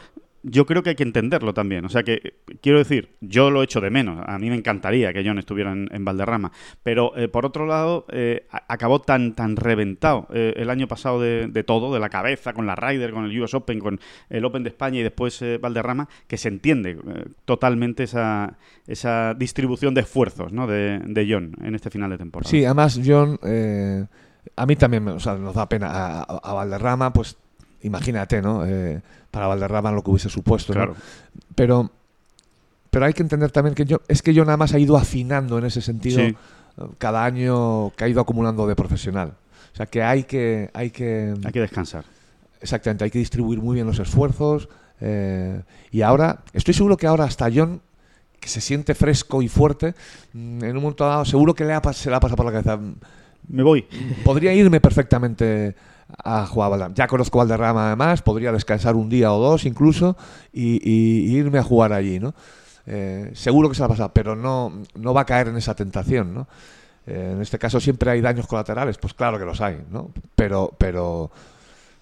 Speaker 2: yo creo que hay que entenderlo también. O sea que, quiero decir, yo lo echo de menos. A mí me encantaría que John estuviera en, Valderrama. Pero, eh, por otro lado, eh, acabó tan, tan reventado eh, el año pasado de, todo, de la cabeza, con la Ryder, con el US Open, con el Open de España y después eh, Valderrama, que se entiende totalmente esa, esa distribución de esfuerzos ¿no? de, de John en este final de temporada.
Speaker 3: Sí, además, John, a mí también o sea, nos da pena. A Valderrama, pues imagínate, ¿no? Eh, para Valderrama lo que hubiese supuesto, ¿no?
Speaker 2: claro.
Speaker 3: Pero, pero hay que entender también que yo, es que yo nada más ha ido afinando en ese sentido
Speaker 2: Sí.
Speaker 3: cada año que ha ido acumulando de profesional. O sea que hay que, hay que,
Speaker 2: Hay que descansar.
Speaker 3: exactamente, hay que distribuir muy bien los esfuerzos. eh, y ahora, estoy seguro que ahora hasta John, que se siente fresco y fuerte, mm, en un momento dado, seguro que le ha, pas- se le ha pasado por la cabeza.
Speaker 2: Me voy.
Speaker 3: Podría irme perfectamente a jugar a. Ya conozco Valderrama además, podría descansar un día o dos incluso y, y- y irme a jugar allí, ¿no? Eh, seguro que se la ha pasado, pero no, no va a caer en esa tentación, ¿no? Eh, en este caso siempre hay daños colaterales, pues claro que los hay, ¿no? Pero, pero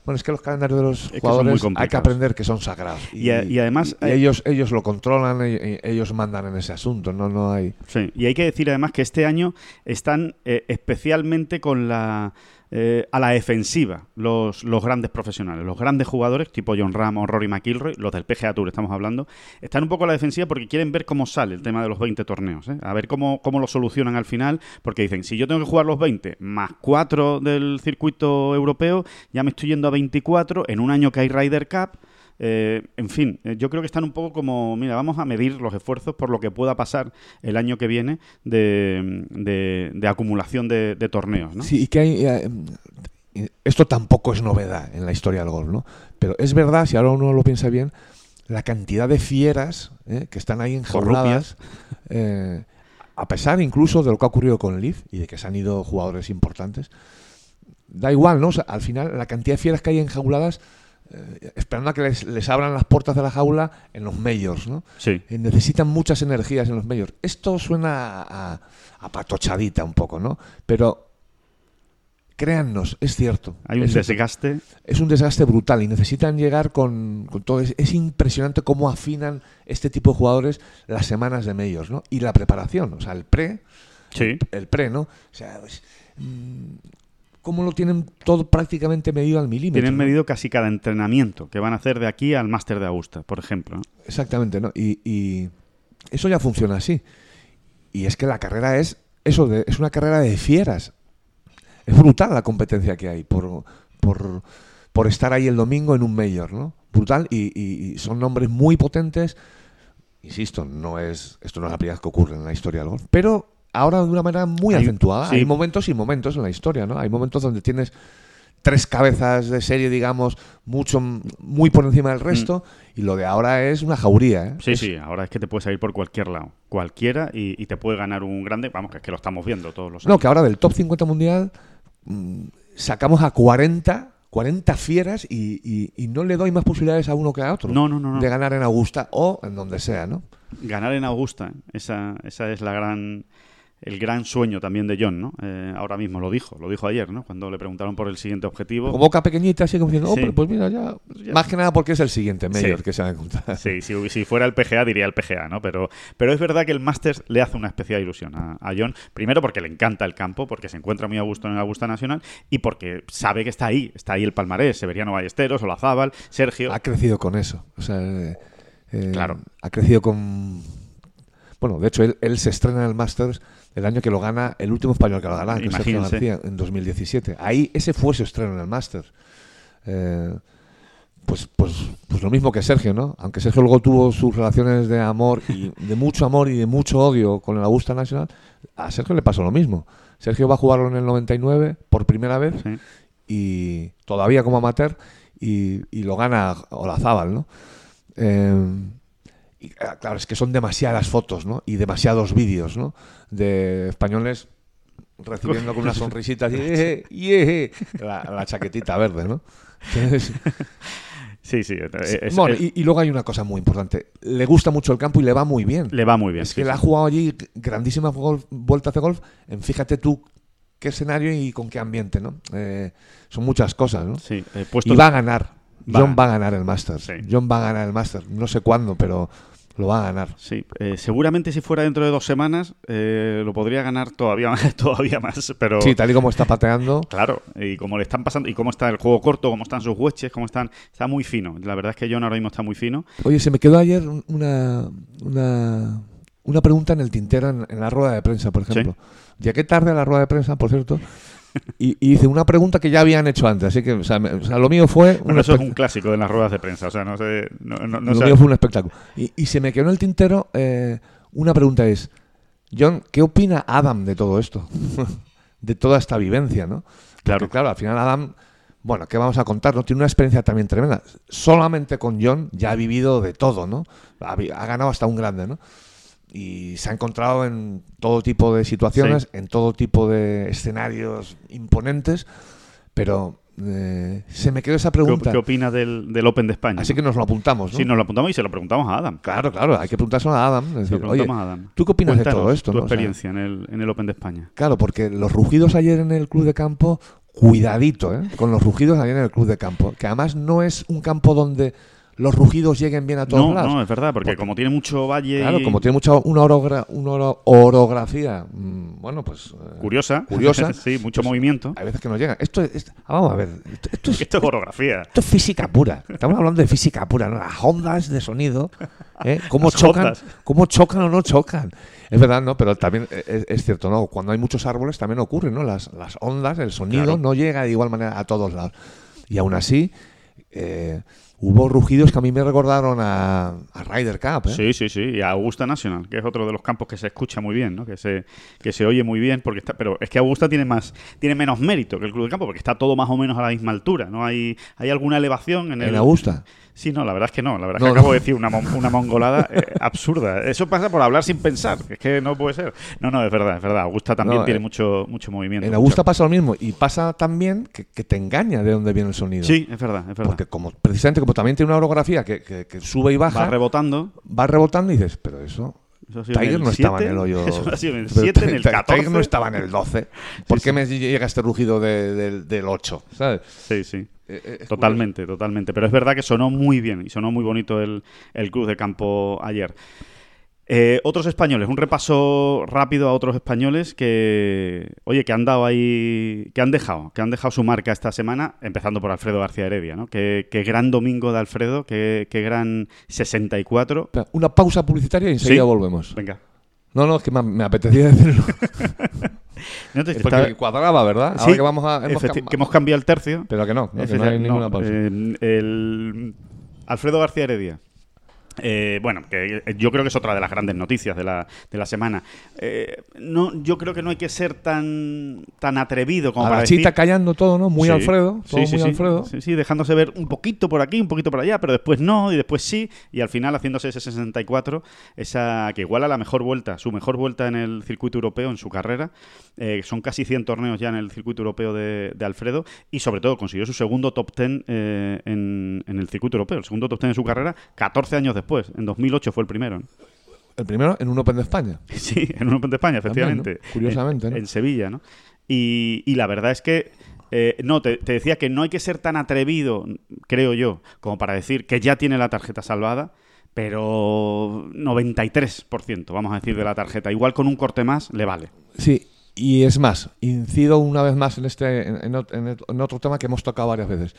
Speaker 3: bueno, es que los calendarios de los
Speaker 2: que
Speaker 3: jugadores hay que aprender que son sagrados.
Speaker 2: Y a- y además
Speaker 3: y
Speaker 2: hay-
Speaker 3: ellos, ellos lo controlan, ellos mandan en ese asunto, no, no hay.
Speaker 2: Sí, y hay que decir además que este año están eh, especialmente con la eh, a la defensiva los, los grandes profesionales, los grandes jugadores tipo John Ram o Rory McIlroy, los del PGA Tour estamos hablando, están un poco a la defensiva porque quieren ver cómo sale el tema de los 20 torneos, ¿eh? a ver cómo, cómo lo solucionan al final, porque dicen, si yo tengo que jugar los 20 más 4 del circuito europeo, ya me estoy yendo a 24 en un año que hay Ryder Cup. Eh, en fin, eh, yo creo que están un poco como, mira, vamos a medir los esfuerzos por lo que pueda pasar el año que viene de, de- de acumulación de, de torneos, ¿no?
Speaker 3: Sí, y que hay. eh, esto tampoco es novedad en la historia del golf, ¿no? Pero es verdad, si ahora uno lo piensa bien, la cantidad de fieras eh, que están ahí enjauladas, eh, a pesar incluso de lo que ha ocurrido con Leaf y de que se han ido jugadores importantes, da igual, ¿no? O sea, al final, la cantidad de fieras que hay enjauladas, eh, esperando a que les, les abran las puertas de la jaula en los majors, ¿no?
Speaker 2: Sí.
Speaker 3: Eh, necesitan muchas energías en los medios. Esto suena a, a patochadita un poco, ¿no? Pero créannos, es cierto.
Speaker 2: Hay un
Speaker 3: es,
Speaker 2: desgaste.
Speaker 3: es un desgaste brutal y necesitan llegar con, con todo. Es, es impresionante cómo afinan este tipo de jugadores las semanas de medios, ¿no? Y la preparación, o sea, el pre,
Speaker 2: Sí.
Speaker 3: el pre, ¿no? O sea, pues, mm, cómo lo tienen todo prácticamente medido al milímetro.
Speaker 2: Tienen
Speaker 3: ¿no?
Speaker 2: medido casi cada entrenamiento que van a hacer de aquí al Máster de Augusta, por ejemplo. ¿no?
Speaker 3: Exactamente, ¿no? Y, y eso ya funciona así. Y es que la carrera es eso de, es una carrera de fieras. Es brutal la competencia que hay por, por, por estar ahí el domingo en un mayor, ¿no? Brutal y, y- y son nombres muy potentes. Insisto, no es esto no es la primera vez que ocurre en la historia del golf, pero ahora de una manera muy
Speaker 2: Hay-
Speaker 3: acentuada.
Speaker 2: sí.
Speaker 3: Hay momentos y momentos en la historia, ¿no? Hay momentos donde tienes tres cabezas de serie, digamos, mucho muy por encima del resto y lo de ahora es una jauría, ¿eh?
Speaker 2: Sí,
Speaker 3: Es-
Speaker 2: sí, ahora es que te puedes ir por cualquier lado, cualquiera, y, y te puede ganar un grande. Vamos, que es que lo estamos viendo todos los
Speaker 3: No,
Speaker 2: años.
Speaker 3: que ahora del top 50 mundial mm, sacamos a 40, 40 fieras y, y- y no le doy más posibilidades a uno que a otro.
Speaker 2: No, no, no, no.
Speaker 3: De ganar en Augusta o en donde sea, ¿no?
Speaker 2: Ganar en Augusta, esa, esa es la gran, el gran sueño también de John, ¿no? Eh, ahora mismo lo dijo, lo dijo ayer, ¿no? Cuando le preguntaron por el siguiente objetivo.
Speaker 3: Con boca pequeñita, así como diciendo,
Speaker 2: Sí.
Speaker 3: "Hombre, pues mira, ya.
Speaker 2: ya-
Speaker 3: Más que nada porque es el siguiente mayor
Speaker 2: Sí.
Speaker 3: que se va a encontrar.
Speaker 2: Sí, si, si fuera el PGA diría el PGA, ¿no? Pero, pero es verdad que el Masters le hace una especial ilusión a, a John. Primero porque le encanta el campo, porque se encuentra muy a gusto en el Augusta Nacional y porque sabe que está ahí, está ahí el palmarés, Severiano Ballesteros, Olazábal, Sergio.
Speaker 3: Ha crecido con eso. O sea, eh, eh,
Speaker 2: Claro.
Speaker 3: Ha crecido con. Bueno, de hecho, él, él se estrena en el Masters el año que lo gana, el último español que lo gana, que Sergio. García, en 2017. Ahí, ese fue su estreno en el Masters. Eh, pues, pues, pues lo mismo que Sergio, ¿no? Aunque Sergio luego tuvo sus relaciones de amor y [LAUGHS] de mucho amor y de mucho odio con el Augusta National, a Sergio le pasó lo mismo. Sergio va a jugarlo en el 99 por primera vez
Speaker 2: Sí.
Speaker 3: y todavía como amateur y, y lo gana Olazábal, ¿no? Eh, y, ah, claro, es que son demasiadas fotos, ¿no? Y demasiados vídeos, ¿no? De españoles recibiendo con una sonrisita así, "Eh, eh", la, la chaquetita verde, ¿no? Entonces, [LAUGHS]
Speaker 2: Sí, sí. es- es-
Speaker 3: bueno,
Speaker 2: es-
Speaker 3: y, y luego hay una cosa muy importante. Le gusta mucho el campo y le va muy bien.
Speaker 2: le va muy bien.
Speaker 3: es
Speaker 2: sí,
Speaker 3: que le ha jugado allí grandísimas vueltas de golf en fíjate tú qué escenario y con qué ambiente, ¿no? Eh, son muchas cosas, ¿no?
Speaker 2: Sí, puesto
Speaker 3: Y va a ganar.
Speaker 2: Va
Speaker 3: John va a
Speaker 2: ganar.
Speaker 3: ganar el Masters.
Speaker 2: Sí.
Speaker 3: John va a ganar el Masters. No sé cuándo, pero lo va a ganar.
Speaker 2: Sí, eh, seguramente si fuera dentro de dos semanas eh, lo podría ganar todavía, más- [LAUGHS] todavía más, pero
Speaker 3: Sí, tal y como está pateando.
Speaker 2: claro, y como le están pasando, y cómo está el juego corto, cómo están sus hueches, cómo están, está muy fino. La verdad es que John ahora mismo está muy fino.
Speaker 3: Oye, se me quedó ayer un- una, una, una pregunta en el tintero en, en la rueda de prensa, por ejemplo. Llegué tarde a la rueda de prensa, por cierto, y, y hice una pregunta que ya habían hecho antes. Así que, o sea, me- o sea, lo mío fue.
Speaker 2: Bueno, eso es un clásico de las ruedas de prensa, o sea, no sé, no, no- no
Speaker 3: lo mío fue un espectáculo. Y, y se me quedó en el tintero eh, una pregunta es, John, ¿qué opina Adam de todo esto? [LAUGHS] de toda esta vivencia, ¿no?
Speaker 2: Claro.
Speaker 3: Porque, claro, al final Adam, bueno, ¿qué vamos a contar? ¿no? Tiene una experiencia también tremenda. Solamente con John ya ha vivido de todo, ¿no? Ha ganado hasta un grande, ¿no? Y se ha encontrado en todo tipo de situaciones, en todo tipo de escenarios imponentes, pero eh, se me quedó esa
Speaker 2: ¿Qué,
Speaker 3: pregunta.
Speaker 2: qué opina del, del Open de España?
Speaker 3: Así
Speaker 2: no?
Speaker 3: que nos lo apuntamos, ¿no?
Speaker 2: Sí, nos lo apuntamos y se lo preguntamos a Adam.
Speaker 3: Claro, claro, hay que preguntárselo a Adam.
Speaker 2: lo
Speaker 3: oye,
Speaker 2: a.
Speaker 3: ¿tú qué opinas de todo esto?
Speaker 2: Tu
Speaker 3: no? O sea,
Speaker 2: experiencia en, el, en el Open de España.
Speaker 3: claro, porque los rugidos ayer en el club de campo, cuidadito, ¿eh? Con los rugidos ayer en el club de campo, que además no es un campo donde los rugidos lleguen bien a todos
Speaker 2: No,
Speaker 3: lados.
Speaker 2: no, es verdad, porque,
Speaker 3: Porque-
Speaker 2: como tiene mucho valle
Speaker 3: Claro,
Speaker 2: y
Speaker 3: como tiene mucha una, orogra- una oro- orografía, mm, bueno, pues eh,
Speaker 2: curiosa,
Speaker 3: curiosa, [LAUGHS]
Speaker 2: sí, mucho
Speaker 3: pues,
Speaker 2: movimiento.
Speaker 3: hay veces que no llegan. Esto es, vamos a ver, esto, esto es,
Speaker 2: Esto es orografía.
Speaker 3: esto es física pura. Estamos hablando de física pura, ¿no? Las ondas de sonido, ¿eh? [LAUGHS] cómo
Speaker 2: Las
Speaker 3: chocan,
Speaker 2: ondas.
Speaker 3: cómo chocan o no chocan. Es verdad, ¿no? Pero también es, es cierto, ¿no? Cuando hay muchos árboles también ocurre, ¿no? Las, las ondas, el sonido
Speaker 2: Claro.
Speaker 3: no llega de igual manera a todos lados. Y aún así, eh, hubo rugidos que a mí me recordaron a, a Ryder Cup, ¿eh?
Speaker 2: Sí, sí, sí. Y a Augusta National, que es otro de los campos que se escucha muy bien, ¿no? Que se, que se oye muy bien, porque está, pero es que Augusta tiene más, tiene menos mérito que el Club de Campo, porque está todo más o menos a la misma altura. No hay, hay alguna elevación en el.
Speaker 3: En Augusta.
Speaker 2: Sí, no, la verdad es que no. La verdad es
Speaker 3: No,
Speaker 2: que
Speaker 3: no.
Speaker 2: acabo de decir una, mon- una mongolada eh, [LAUGHS] absurda. Eso pasa por hablar sin pensar. Es que no puede ser. No, no, es verdad, es verdad. Augusta también
Speaker 3: No,
Speaker 2: tiene
Speaker 3: eh,
Speaker 2: mucho, mucho movimiento.
Speaker 3: En Augusta pasa lo mismo. Y pasa también que, que te engaña de dónde viene el sonido.
Speaker 2: Sí, es verdad, es verdad.
Speaker 3: Porque como precisamente como también tiene una orografía que, que- que sube y baja,
Speaker 2: Va rebotando.
Speaker 3: va rebotando y dices, pero eso... Tiger no estaba en
Speaker 2: 7,
Speaker 3: el hoyo. [LAUGHS]
Speaker 2: Eso ha sido en el
Speaker 3: Pero
Speaker 2: 7, en el
Speaker 3: Tiger
Speaker 2: 14.
Speaker 3: no estaba en el 12. ¿Por
Speaker 2: Sí,
Speaker 3: qué
Speaker 2: sí.
Speaker 3: me llega este rugido de- del- del 8? ¿Sabes?
Speaker 2: Sí, sí.
Speaker 3: Eh, eh,
Speaker 2: Totalmente, totalmente. Pero es verdad que sonó muy bien y sonó muy bonito el, el Cruz de Campo ayer. Eh, otros españoles, un repaso rápido a otros españoles que, oye, que han dado ahí, que han dejado, que han dejado su marca esta semana, empezando por Alfredo García Heredia, ¿no? Qué, qué gran domingo de Alfredo, qué, qué gran 64.
Speaker 3: Espera, Una pausa publicitaria y enseguida
Speaker 2: Sí.
Speaker 3: volvemos.
Speaker 2: Venga.
Speaker 3: No, no, es que me, me apetecía decirlo. [LAUGHS]
Speaker 2: No te-
Speaker 3: Porque
Speaker 2: está-
Speaker 3: cuadraba, ¿verdad?
Speaker 2: Sí,
Speaker 3: Ahora que vamos a... hemos cam-
Speaker 2: que hemos cambiado el tercio.
Speaker 3: Pero que no, no, que no hay ninguna pausa.
Speaker 2: eh, el Alfredo García Heredia. Eh, bueno, que yo creo que es otra de las grandes noticias de la, de la semana. Eh, no, yo creo que no hay que ser tan, tan atrevido como
Speaker 3: a
Speaker 2: para
Speaker 3: la
Speaker 2: decir...
Speaker 3: callando todo, ¿no? Muy
Speaker 2: Sí,
Speaker 3: Alfredo, todo
Speaker 2: sí, sí,
Speaker 3: muy
Speaker 2: sí.
Speaker 3: Alfredo.
Speaker 2: Sí, sí, dejándose ver un poquito por aquí, un poquito por allá, pero después no, y después sí, y al final haciéndose ese 64, esa que iguala la mejor vuelta, su mejor vuelta en el circuito europeo en su carrera. Eh, son casi 100 torneos ya en el circuito europeo de, de Alfredo, y sobre todo consiguió su segundo top 10 eh, en, en el circuito europeo, el segundo top 10 de su carrera, 14 años después. En 2008 fue el primero. ¿no?
Speaker 3: El primero en un Open de España. [LAUGHS]
Speaker 2: Sí, en un Open de España,
Speaker 3: También,
Speaker 2: efectivamente.
Speaker 3: ¿no? Curiosamente,
Speaker 2: En,
Speaker 3: ¿no?
Speaker 2: en Sevilla, ¿no? Y, y la verdad es que. eh, no, te, te decía que no hay que ser tan atrevido, creo yo, como para decir que ya tiene la tarjeta salvada, pero 93%, vamos a decir, de la tarjeta. Igual con un corte más le vale.
Speaker 3: Sí, y es más, incido una vez más en, este, en, en en otro tema que hemos tocado varias veces.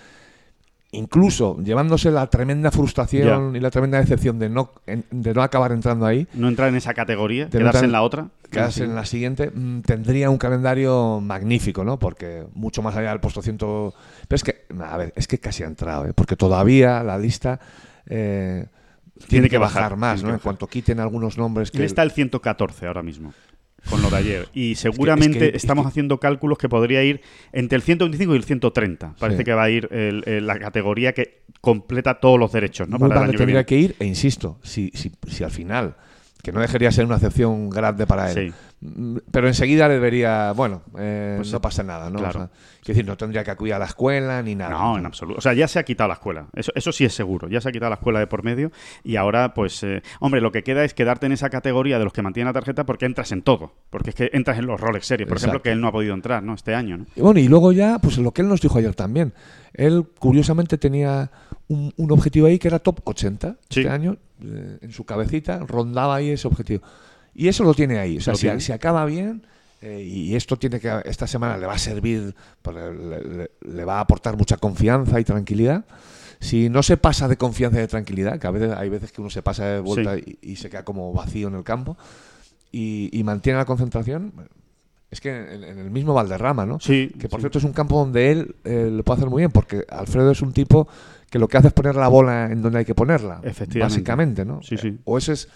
Speaker 3: Incluso llevándose la tremenda frustración y la tremenda decepción de no, en- de no acabar entrando ahí,
Speaker 2: No entrar en esa categoría,
Speaker 3: no
Speaker 2: quedarse
Speaker 3: entrar-
Speaker 2: en la otra.
Speaker 3: quedarse
Speaker 2: Sí.
Speaker 3: en la siguiente, mm, tendría un calendario magnífico, ¿no? Porque mucho más allá del puesto 100. Pero es que, a ver, es que casi ha entrado, ¿eh? Porque todavía la lista eh, tiene, que bajar, más,
Speaker 2: tiene
Speaker 3: ¿no? En cuanto quiten algunos nombres que.
Speaker 2: Él está el 114 ahora mismo, con lo de ayer. Y seguramente
Speaker 3: es que-
Speaker 2: estamos haciendo cálculos que podría ir entre el 125 y el 130. Parece
Speaker 3: Sí.
Speaker 2: que va a ir el- el- la categoría que completa todos los derechos, ¿no?
Speaker 3: Muy
Speaker 2: Para el año que
Speaker 3: tendría que ir, e insisto, si, si, si al final, que no dejaría ser una excepción grande para él,
Speaker 2: Sí.
Speaker 3: Pero enseguida le vería, bueno, eh,
Speaker 2: Pues
Speaker 3: no pasa nada, ¿no?
Speaker 2: claro.
Speaker 3: O sea, quiero decir, no tendría que acudir a la escuela ni nada.
Speaker 2: No, en absoluto. O sea, ya se ha quitado la escuela. Eso, eso sí es seguro. Ya se ha quitado la escuela de por medio. Y ahora, pues, eh, hombre, lo que queda es quedarte en esa categoría de los que mantienen la tarjeta porque entras en todo. Porque es que entras en los Rolex Series, por ejemplo, que él no ha podido entrar, ¿no? Este año, ¿no?
Speaker 3: Y bueno, y luego ya, pues lo que él nos dijo ayer también. Él, curiosamente, tenía un, un objetivo ahí que era top 80
Speaker 2: Sí.
Speaker 3: este año. eh, en su cabecita rondaba ahí ese objetivo. Y eso lo tiene ahí. O sea, si,
Speaker 2: tiene.
Speaker 3: si acaba bien, eh, y esto tiene que esta semana le va a servir, pues, le, le- le va a aportar mucha confianza y tranquilidad. Si no se pasa de confianza y de tranquilidad, que a veces hay veces que uno se pasa de vuelta y, y se queda como vacío en el campo, y, y mantiene la concentración, es que en, en el mismo Valderrama, ¿no?
Speaker 2: Sí.
Speaker 3: Que por
Speaker 2: sí.
Speaker 3: cierto es un campo donde él eh, lo puede hacer muy bien, porque Alfredo es un tipo que lo que hace es poner la bola en donde hay que ponerla.
Speaker 2: Efectivamente.
Speaker 3: Básicamente, ¿no?
Speaker 2: Sí, sí.
Speaker 3: Eh, O ese es.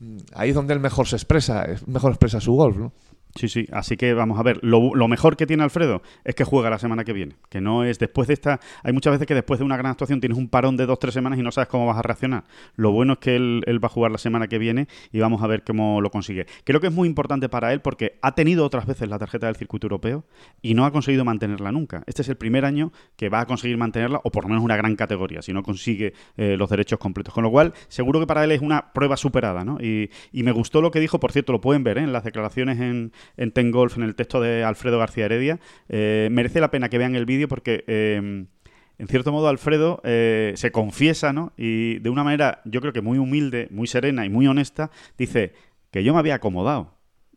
Speaker 3: Mm, Ahí es donde él mejor se expresa, es- mejor expresa su golf, ¿no?
Speaker 2: Sí, sí, así que vamos a ver. Lo, lo mejor que tiene Alfredo es que juega la semana que viene. Que no es después de esta. Hay muchas veces que después de una gran actuación tienes un parón de dos, tres semanas y no sabes cómo vas a reaccionar. Lo bueno es que él, va a jugar la semana que viene y vamos a ver cómo lo consigue. Creo que es muy importante para él porque ha tenido otras veces la tarjeta del circuito europeo y no ha conseguido mantenerla nunca. Este es el primer año que va a conseguir mantenerla, o por lo menos una gran categoría, si no consigue eh, los derechos completos. Con lo cual, seguro que para él es una prueba superada, ¿no? Y, y me gustó lo que dijo, por cierto, lo pueden ver ¿eh? en las declaraciones en, en Ten Golf, en el texto de Alfredo García Heredia. Eh, merece la pena que vean el vídeo porque. eh, en cierto modo, Alfredo eh, se confiesa, ¿no? Y de una manera, yo creo que muy humilde, muy serena y muy honesta, dice que yo me había acomodado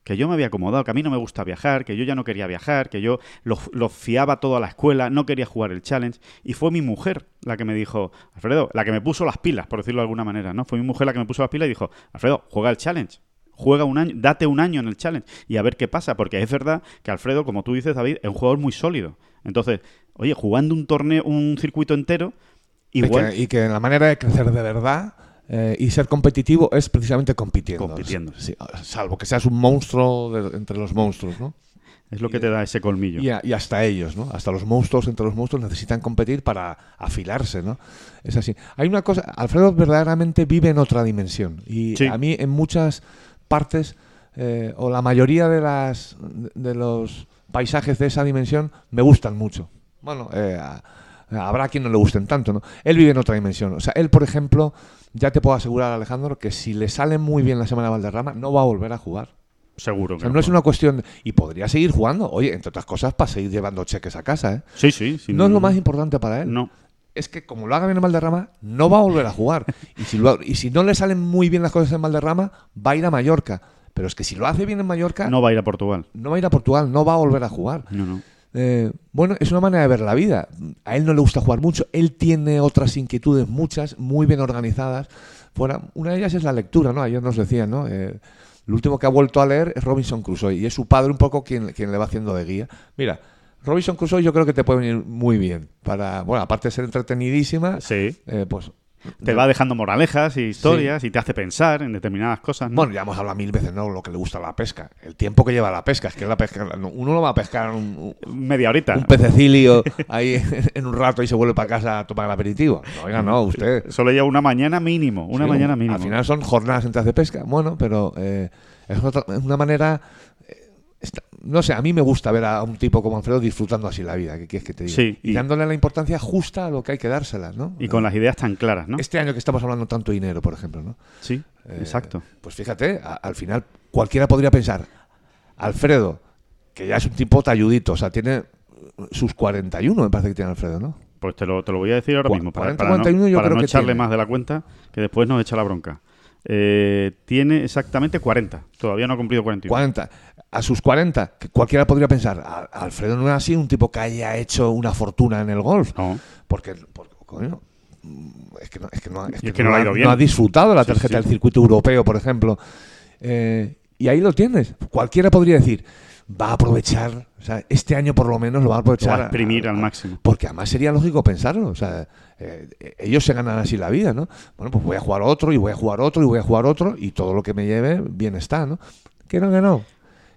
Speaker 2: que yo me había acomodado, que a mí no me gusta viajar, que yo ya no quería viajar, que yo lo, fiaba todo a la escuela, no quería jugar el challenge. Y fue mi mujer la que me dijo, Alfredo, la que me puso las pilas, por decirlo de alguna manera, ¿no? Fue mi mujer la que me puso las pilas y dijo, Alfredo, juega el challenge. Juega un año, date un año en el challenge y a ver qué pasa, porque es verdad que Alfredo, como tú dices, David, es un jugador muy sólido. Entonces, oye, jugando un torneo, un circuito entero, igual
Speaker 3: Y, que, y que la manera de crecer de verdad eh, y ser competitivo es precisamente compitiendo.
Speaker 2: Compitiendo.
Speaker 3: Sí, salvo que seas un monstruo de- entre los monstruos, ¿no?
Speaker 2: es lo que te da ese colmillo.
Speaker 3: Y, a- y hasta ellos, ¿no? Hasta los monstruos entre los monstruos necesitan competir para afilarse, ¿no? Es así. Hay una cosa, Alfredo verdaderamente vive en otra dimensión. Y
Speaker 2: Sí.
Speaker 3: a mí en muchas partes, eh, o la mayoría de, las, de los paisajes de esa dimensión, me gustan mucho. Bueno, eh, a- habrá quien no le gusten tanto, ¿no? Él vive en otra dimensión. O sea, él, por ejemplo, ya te puedo asegurar, Alejandro, que si le sale muy bien la semana de Valderrama, no va a volver a jugar.
Speaker 2: Seguro.
Speaker 3: O
Speaker 2: que
Speaker 3: sea,
Speaker 2: no
Speaker 3: no es una cuestión... de- y podría seguir jugando, oye, entre otras cosas, para seguir llevando cheques a casa, ¿eh?
Speaker 2: Sí, sí. sin
Speaker 3: no es lo más importante para él.
Speaker 2: No.
Speaker 3: Es que como lo haga bien en Valderrama, no va a volver a jugar. Y si, lo- y si no le salen muy bien las cosas en Valderrama, va a ir a Mallorca. Pero es que si lo hace bien en Mallorca,
Speaker 2: No va a ir a Portugal.
Speaker 3: no va a ir a Portugal, no va a volver a jugar.
Speaker 2: No, no.
Speaker 3: Eh, bueno, es una manera de ver la vida. A él no le gusta jugar mucho, él tiene otras inquietudes, muchas, muy bien organizadas. Fuera, una de ellas es la lectura, ¿no? Ayer nos decían, ¿no? Eh, lo último que ha vuelto a leer es Robinson Crusoe y es su padre un poco quien, quien le va haciendo de guía. Mira, Robinson Crusoe yo creo que te puede venir muy bien para, bueno, aparte de ser entretenidísima,
Speaker 2: Sí.
Speaker 3: eh, pues
Speaker 2: Te va dejando moralejas y historias y te hace pensar en determinadas cosas. ¿no?
Speaker 3: Bueno, ya hemos hablado mil veces, ¿no? Lo que le gusta la pesca. El tiempo que lleva la pesca. Es que la pesca. no, Uno no va a pescar un, un-
Speaker 2: Media horita.
Speaker 3: un pececilio ahí [LAUGHS] en un rato y se vuelve para casa a tomar el aperitivo. No, oiga, no, usted. [LAUGHS]
Speaker 2: Solo lleva una mañana mínimo. Una
Speaker 3: Sí,
Speaker 2: mañana mínimo.
Speaker 3: Al final son jornadas enteras de pesca. Bueno, pero eh, es otra- es una manera. eh, está- no sé, a mí me gusta ver a un tipo como Alfredo disfrutando así la vida. ¿Qué quieres que te diga?
Speaker 2: Sí,
Speaker 3: y,
Speaker 2: y-
Speaker 3: dándole la importancia justa a lo que hay que dársela, ¿no?
Speaker 2: Y con las ideas tan claras, ¿no?
Speaker 3: Este año que estamos hablando tanto dinero, por ejemplo, ¿no?
Speaker 2: Sí,
Speaker 3: Eh,
Speaker 2: exacto.
Speaker 3: Pues fíjate, a- al final cualquiera podría pensar, Alfredo, que ya es un tipo talludito, o sea, tiene sus 41, me parece que tiene Alfredo, ¿no?
Speaker 2: Pues te lo, te lo voy a decir ahora mismo. Para,
Speaker 3: 40,
Speaker 2: para no,
Speaker 3: 41 yo
Speaker 2: para
Speaker 3: creo
Speaker 2: no
Speaker 3: que
Speaker 2: echarle
Speaker 3: tiene.
Speaker 2: más de la cuenta, que después nos echa la bronca. Eh, tiene exactamente 40. Todavía no ha cumplido 41.
Speaker 3: 40. A sus 40, que cualquiera podría pensar, "A- Alfredo no es así un tipo que haya hecho una fortuna en el golf.
Speaker 2: No.
Speaker 3: Porque, porque, coño, mm, es que no, es que no, es
Speaker 2: Y
Speaker 3: que
Speaker 2: es que
Speaker 3: no
Speaker 2: no le ha ido bien.
Speaker 3: no ha disfrutado la
Speaker 2: Sí, sí,
Speaker 3: tarjeta
Speaker 2: sí.
Speaker 3: del circuito europeo, por ejemplo. Eh, y ahí lo tienes. Cualquiera podría decir, va a aprovechar, o sea, este año por lo menos lo va a aprovechar.
Speaker 2: va a exprimir al máximo.
Speaker 3: Porque además sería lógico pensarlo. O sea, eh, ellos se ganan así la vida, ¿no? Bueno, pues voy a jugar otro, y voy a jugar otro, y voy a jugar otro, y todo lo que me lleve, bien está, ¿no? Que no, que no.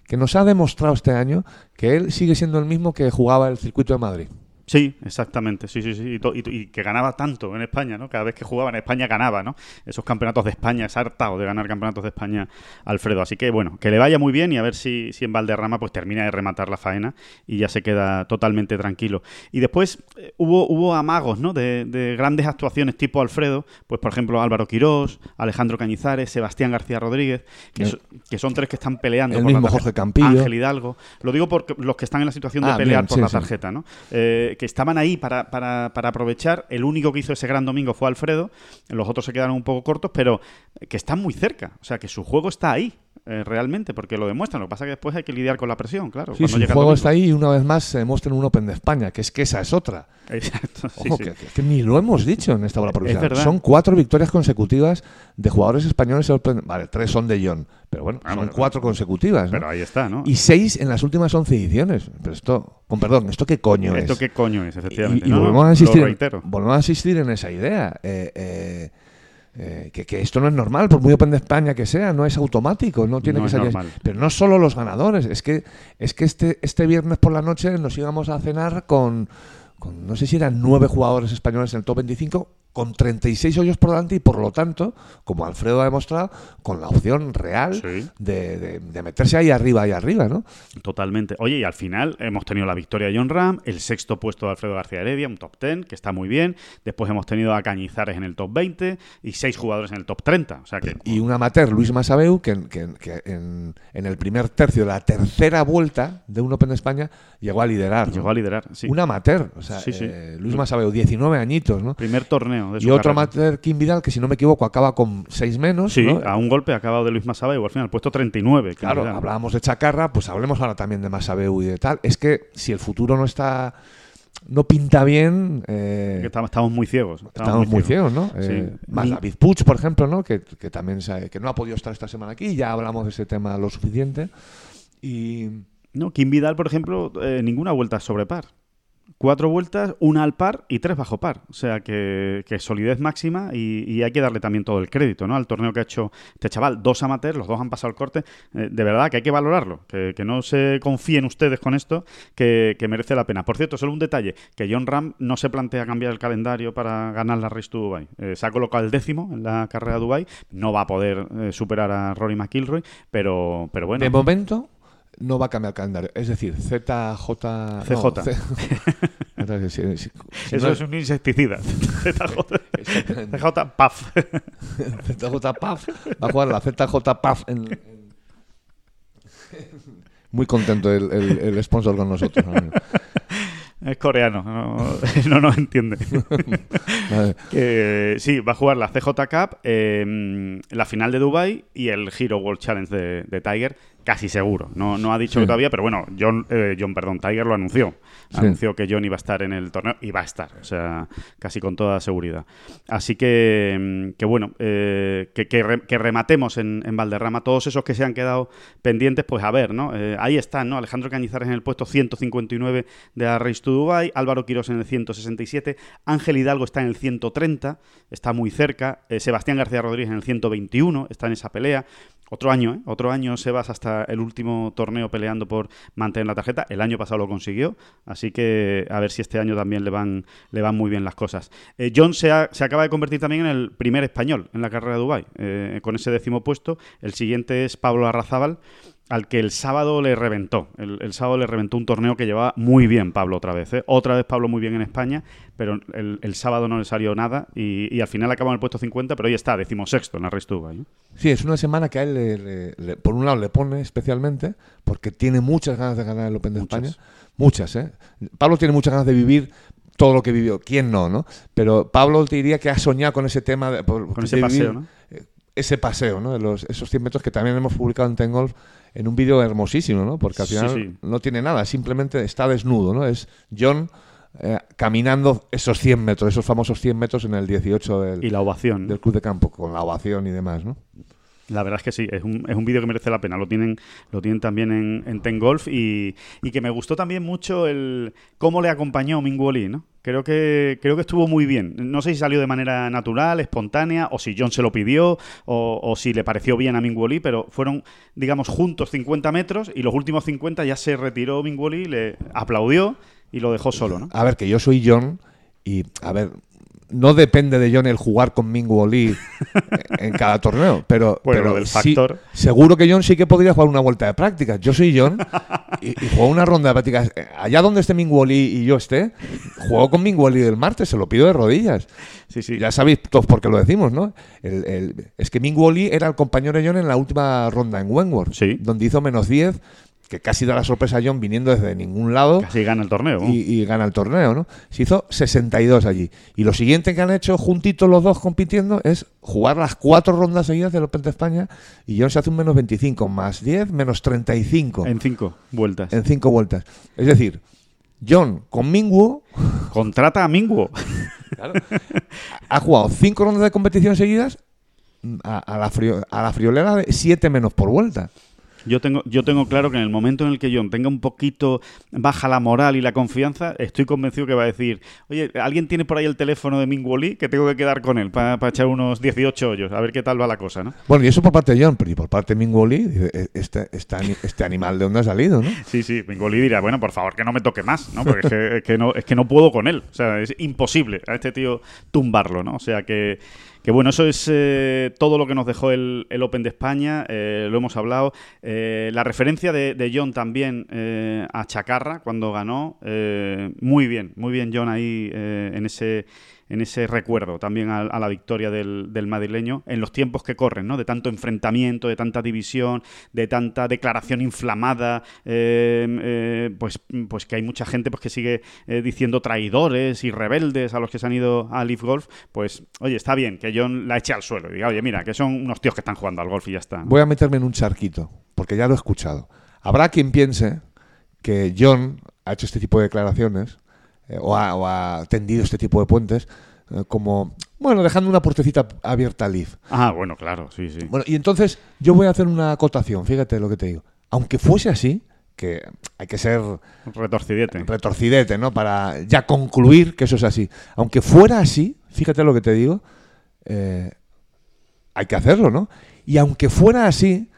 Speaker 3: Que nos ha demostrado este año que él sigue siendo el mismo que jugaba el circuito de Madrid.
Speaker 2: Sí, exactamente. Sí, sí, sí. Y, to- y y que ganaba tanto en España, ¿no? Cada vez que jugaba en España ganaba, ¿no? Esos campeonatos de España, es hartado de ganar campeonatos de España Alfredo. Así que, bueno, que le vaya muy bien y a ver si, si en Valderrama pues termina de rematar la faena y ya se queda totalmente tranquilo. Y después eh, hubo, hubo amagos, ¿no? De, de grandes actuaciones tipo Alfredo, pues por ejemplo Álvaro Quirós, Alejandro Cañizares, Sebastián García Rodríguez, que,
Speaker 3: El-
Speaker 2: so- que son tres que están peleando.
Speaker 3: el
Speaker 2: por
Speaker 3: mismo. Jorge Campillo.
Speaker 2: Ángel Hidalgo. Lo digo porque los que están en la situación de
Speaker 3: Ah,
Speaker 2: pelear
Speaker 3: bien,
Speaker 2: por la
Speaker 3: sí.
Speaker 2: tarjeta, ¿no? Eh, que estaban ahí para, para, para aprovechar. El único que hizo ese gran domingo fue Alfredo. Los otros se quedaron un poco cortos, pero que están muy cerca. O sea, que su juego está ahí. Eh, realmente, porque lo demuestran. Lo que pasa es que después hay que lidiar con la presión, claro.
Speaker 3: Sí, su
Speaker 2: llega
Speaker 3: juego está ahí y una vez más se demuestra en un Open de España, que es que esa es otra.
Speaker 2: Exacto. sí,
Speaker 3: Ojo,
Speaker 2: sí.
Speaker 3: Que, ni lo hemos dicho en esta bola provincial.
Speaker 2: verdad.
Speaker 3: Son cuatro victorias consecutivas de jugadores españoles. en Open- Vale, tres son de John, pero bueno,
Speaker 2: Ah,
Speaker 3: son
Speaker 2: pero-
Speaker 3: cuatro consecutivas. ¿no?
Speaker 2: Pero ahí está, ¿no?
Speaker 3: Y seis en las últimas once ediciones. Pero esto, con perdón, ¿esto qué coño
Speaker 2: ¿Esto
Speaker 3: es?
Speaker 2: qué coño es, efectivamente?
Speaker 3: y
Speaker 2: no,
Speaker 3: volvemos, a insistir, volvemos a insistir en esa idea. eh, eh, eh, que, que esto no es normal, por muy Open de España que sea, no es automático, no tiene
Speaker 2: No
Speaker 3: que salir.
Speaker 2: normal.
Speaker 3: Pero no solo los ganadores, es que es que este, este viernes por la noche nos íbamos a cenar con, con no sé si eran nueve jugadores españoles en el top 25, con 36 hoyos por delante y por lo tanto, como Alfredo ha demostrado, con la opción real
Speaker 2: Sí.
Speaker 3: de, de- de meterse ahí arriba, ahí arriba, ¿no?
Speaker 2: Totalmente. Oye, y al final hemos tenido la victoria de John Ram, el sexto puesto de Alfredo García Heredia, un top 10, que está muy bien. Después hemos tenido a Cañizares en el top 20 y seis jugadores en el top 30. O sea que.
Speaker 3: Y un amateur, Luis Masabeu, que, en- que, que en, en el primer tercio de la tercera vuelta de un Open de España llegó a liderar. ¿no?
Speaker 2: Llegó a liderar, sí.
Speaker 3: Un amateur, o sea,
Speaker 2: sí.
Speaker 3: eh, Luis Masabeu, 19 añitos, ¿no?
Speaker 2: Primer torneo de su
Speaker 3: Y otro
Speaker 2: carrera.
Speaker 3: amateur, Kim Vidal, que si no me equivoco acaba con 6 menos.
Speaker 2: Sí,
Speaker 3: ¿no?
Speaker 2: a un golpe acabado de Luis Masabeu, al final, puesto 39. que
Speaker 3: Claro,
Speaker 2: mira,
Speaker 3: hablábamos de Chacarra, pues hablemos ahora también de Masabeu y de tal. Es que si el futuro no está, no pinta bien, eh,
Speaker 2: estamos, estamos muy ciegos.
Speaker 3: estamos muy ciegos, ¿no?
Speaker 2: Sí.
Speaker 3: Eh, más David Puig, por ejemplo, ¿no? Que, que también que no ha podido estar esta semana aquí, ya hablamos de ese tema lo suficiente. Y
Speaker 2: No, Kim Vidal, por ejemplo, eh, ninguna vuelta sobre par. Cuatro vueltas, una al par y tres bajo par. O sea que, que solidez máxima y, hay que darle también todo el crédito ¿no? al torneo que ha hecho este chaval. Dos amateurs, los dos han pasado el corte. Eh, de verdad que hay que valorarlo. Que, que no se confíen ustedes con esto, que, que merece la pena. Por cierto, solo un detalle: que John Ram no se plantea cambiar el calendario para ganar la Race to Dubai. Eh, se ha colocado el décimo en la carrera de Dubai. No va a poder eh, superar a Rory McIlroy, pero, pero bueno.
Speaker 3: de momento no va a cambiar el calendario. Es decir, ZJ. no,
Speaker 2: CJ.
Speaker 3: C- [LAUGHS] Entonces, si- si- si
Speaker 2: Eso
Speaker 3: no-
Speaker 2: es un insecticida. [LAUGHS] [LAUGHS] ZJ. ZJ PAF.
Speaker 3: ZJ PAF. Va a jugar la ZJ PAF en- en- Muy contento el, el- el sponsor con nosotros. ¿no?
Speaker 2: Es coreano, no, no nos entiende.
Speaker 3: Vale.
Speaker 2: Sí, va a jugar la CJ Cup, eh, la final de Dubai y el Hero World Challenge de, de Tiger, casi seguro. No, no ha dicho todavía, pero bueno, John, eh, John, perdón, Tiger lo anunció.
Speaker 3: Sí.
Speaker 2: Anunció que John iba a estar en el torneo y va a estar, o sea, casi con toda seguridad. Así que, mm, que bueno, eh, que, que re- que rematemos en, en Valderrama. Todos esos que se han quedado pendientes, pues a ver, ¿no? Eh, ahí están, ¿no? Alejandro Cañizares en el puesto 159 de la Race to Dubai, Álvaro Quirós en el 167, Ángel Hidalgo está en el 130, está muy cerca, eh, Sebastián García Rodríguez en el 121, está en esa pelea. Otro año, ¿eh? Otro año Sebas hasta el último torneo peleando por mantener la tarjeta. El año pasado lo consiguió, así que a ver si este año también le van, le van muy bien las cosas. Eh, John se, ha- se acaba de convertir también en el primer español en la carrera de Dubái, eh, con ese décimo puesto. El siguiente es Pablo Arrazábal, al que el sábado le reventó. El, el sábado le reventó un torneo que llevaba muy bien Pablo otra vez. ¿eh? Otra vez Pablo muy bien en España, pero el, el sábado no le salió nada y, y al final acabó en el puesto 50, pero ahí está, decimosexto en la Dubai. ¿eh?
Speaker 3: Sí, es una semana que a él, le- le- le- por un lado, le pone especialmente, porque tiene muchas ganas de ganar el Open de
Speaker 2: Muchas.
Speaker 3: España. Muchas, ¿eh? Pablo tiene muchas ganas de vivir todo lo que vivió. ¿Quién no, no? Pero Pablo te diría que ha soñado con ese tema, de, por-
Speaker 2: Con
Speaker 3: de
Speaker 2: ese
Speaker 3: vivir,
Speaker 2: paseo, ¿no?
Speaker 3: eh, Ese paseo, ¿no? De los, esos 100 metros que también hemos publicado en Tengolf en un vídeo hermosísimo, ¿no? Porque al
Speaker 2: Sí,
Speaker 3: final
Speaker 2: sí.
Speaker 3: no tiene nada, simplemente está desnudo, ¿no? Es John eh, caminando esos 100 metros, esos famosos 100 metros en el 18 del,
Speaker 2: Y la ovación.
Speaker 3: del club de campo, con la ovación y demás, ¿no?
Speaker 2: La verdad es que sí, es un, es un vídeo que merece la pena. Lo tienen, lo tienen también en, en Ten Golf y, y que me gustó también mucho el cómo le acompañó Minguoli, ¿no? Creo que, creo que estuvo muy bien. No sé si salió de manera natural, espontánea, o si John se lo pidió, o, o si le pareció bien a Minguoli, pero fueron, digamos, juntos 50 metros y los últimos 50 ya se retiró Minguoli, le aplaudió y lo dejó solo, ¿no?
Speaker 3: A ver, que yo soy John y, a ver, no depende de John el jugar con Mingu Oli en cada torneo, pero, [LAUGHS]
Speaker 2: Bueno,
Speaker 3: pero
Speaker 2: lo del
Speaker 3: sí-
Speaker 2: factor.
Speaker 3: seguro que John sí que podría jugar una vuelta de prácticas. Yo soy John y, y juego una ronda de prácticas. Allá donde esté Mingu Oli y yo esté, juego con Mingu Oli el martes, se lo pido de rodillas.
Speaker 2: Sí, sí.
Speaker 3: Ya sabéis todos por qué lo decimos, ¿no? El- el- es que Mingu Oli era el compañero de John en la última ronda en Wentworth,
Speaker 2: Sí.
Speaker 3: donde hizo menos 10, que casi da la sorpresa a John viniendo desde ningún lado
Speaker 2: Casi gana el torneo. ¿no?
Speaker 3: y, y gana el torneo, ¿no? Se hizo 62 allí. Y lo siguiente que han hecho juntitos los dos compitiendo es jugar las cuatro rondas seguidas del Open de España y John se hace un menos 25, más 10, menos 35 en,
Speaker 2: En cinco vueltas.
Speaker 3: cinco vueltas. Es decir, John con Mingwu [LAUGHS]
Speaker 2: Contrata a Minguo.
Speaker 3: ha jugado cinco rondas de competición seguidas mm, a, a la, frio- a la friolera de 7 menos por vuelta.
Speaker 2: Yo tengo, yo tengo claro que en el momento en el que John tenga un poquito baja la moral y la confianza, estoy convencido que va a decir, oye, ¿alguien tiene por ahí el teléfono de Minguoli? Que tengo que quedar con él para echar unos 18 hoyos, a ver qué tal va la cosa, ¿no?
Speaker 3: Bueno, y eso por parte de John, pero y por parte de Mingwu Oli, dice, "Eh, este, este, este animal de dónde ha salido, ¿no?
Speaker 2: Sí, sí, Minguoli dirá, bueno, por favor, que no me toque más, ¿no? Porque es que, es que no, es que no puedo con él. O sea, es imposible a este tío tumbarlo, ¿no? O sea que, que bueno, eso es eh, todo lo que nos dejó el, Open de España, eh, lo hemos hablado. Eh, la referencia de, de John también eh, a Chacarra cuando ganó, muy bien, muy bien John ahí en ese en ese recuerdo también a, a la victoria del, madrileño en los tiempos que corren, ¿no? De tanto enfrentamiento, de tanta división, de tanta declaración inflamada, eh, eh, pues, pues que hay mucha gente pues, que sigue eh, diciendo traidores y rebeldes a los que se han ido a Leaf Golf, pues oye, está bien que John la eche al suelo y diga, oye, mira, que son unos tíos que están jugando al golf y ya está.
Speaker 3: Voy a meterme en un charquito, porque ya lo he escuchado. Habrá quien piense que John ha hecho este tipo de declaraciones eh, o, ha, o ha tendido este tipo de puentes eh, como, bueno, dejando una puertecita abierta al Leaf.
Speaker 2: Ah, bueno, claro, sí, sí.
Speaker 3: Bueno, y entonces yo voy a hacer una acotación, fíjate lo que te digo. Aunque fuese así, que hay que ser
Speaker 2: Retorcidete.
Speaker 3: retorcidete, ¿no? Para ya concluir que eso es así. Aunque fuera así, fíjate lo que te digo, eh, hay que hacerlo, ¿no? Y aunque fuera así,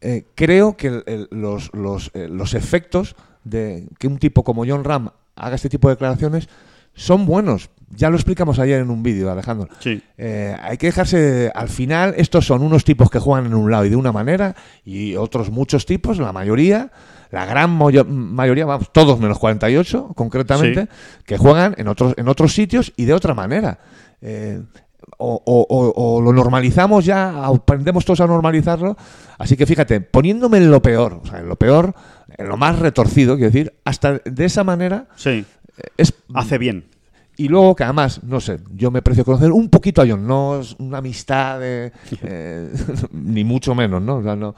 Speaker 3: eh, creo que el- el- los, los, eh, los efectos de que un tipo como John Ram haga este tipo de declaraciones son buenos. Ya lo explicamos ayer en un vídeo, Alejandro.
Speaker 2: Sí.
Speaker 3: Eh, hay que dejarse, al final, estos son unos tipos que juegan en un lado y de una manera, y otros muchos tipos, la mayoría, la gran mayoría, vamos, todos menos 48, concretamente, que juegan en otros, en otros sitios y de otra manera. Eh, o, o- o- o lo normalizamos ya, aprendemos todos a normalizarlo. Así que fíjate, poniéndome en lo peor, o sea, en lo peor, en lo más retorcido, quiero decir, hasta de esa manera
Speaker 2: Sí.
Speaker 3: eh, es
Speaker 2: Hace bien.
Speaker 3: y luego que además, no sé, yo me precio conocer un poquito a John, no es una amistad de, [LAUGHS] eh, [LAUGHS] ni mucho menos, ¿no? O sea, no.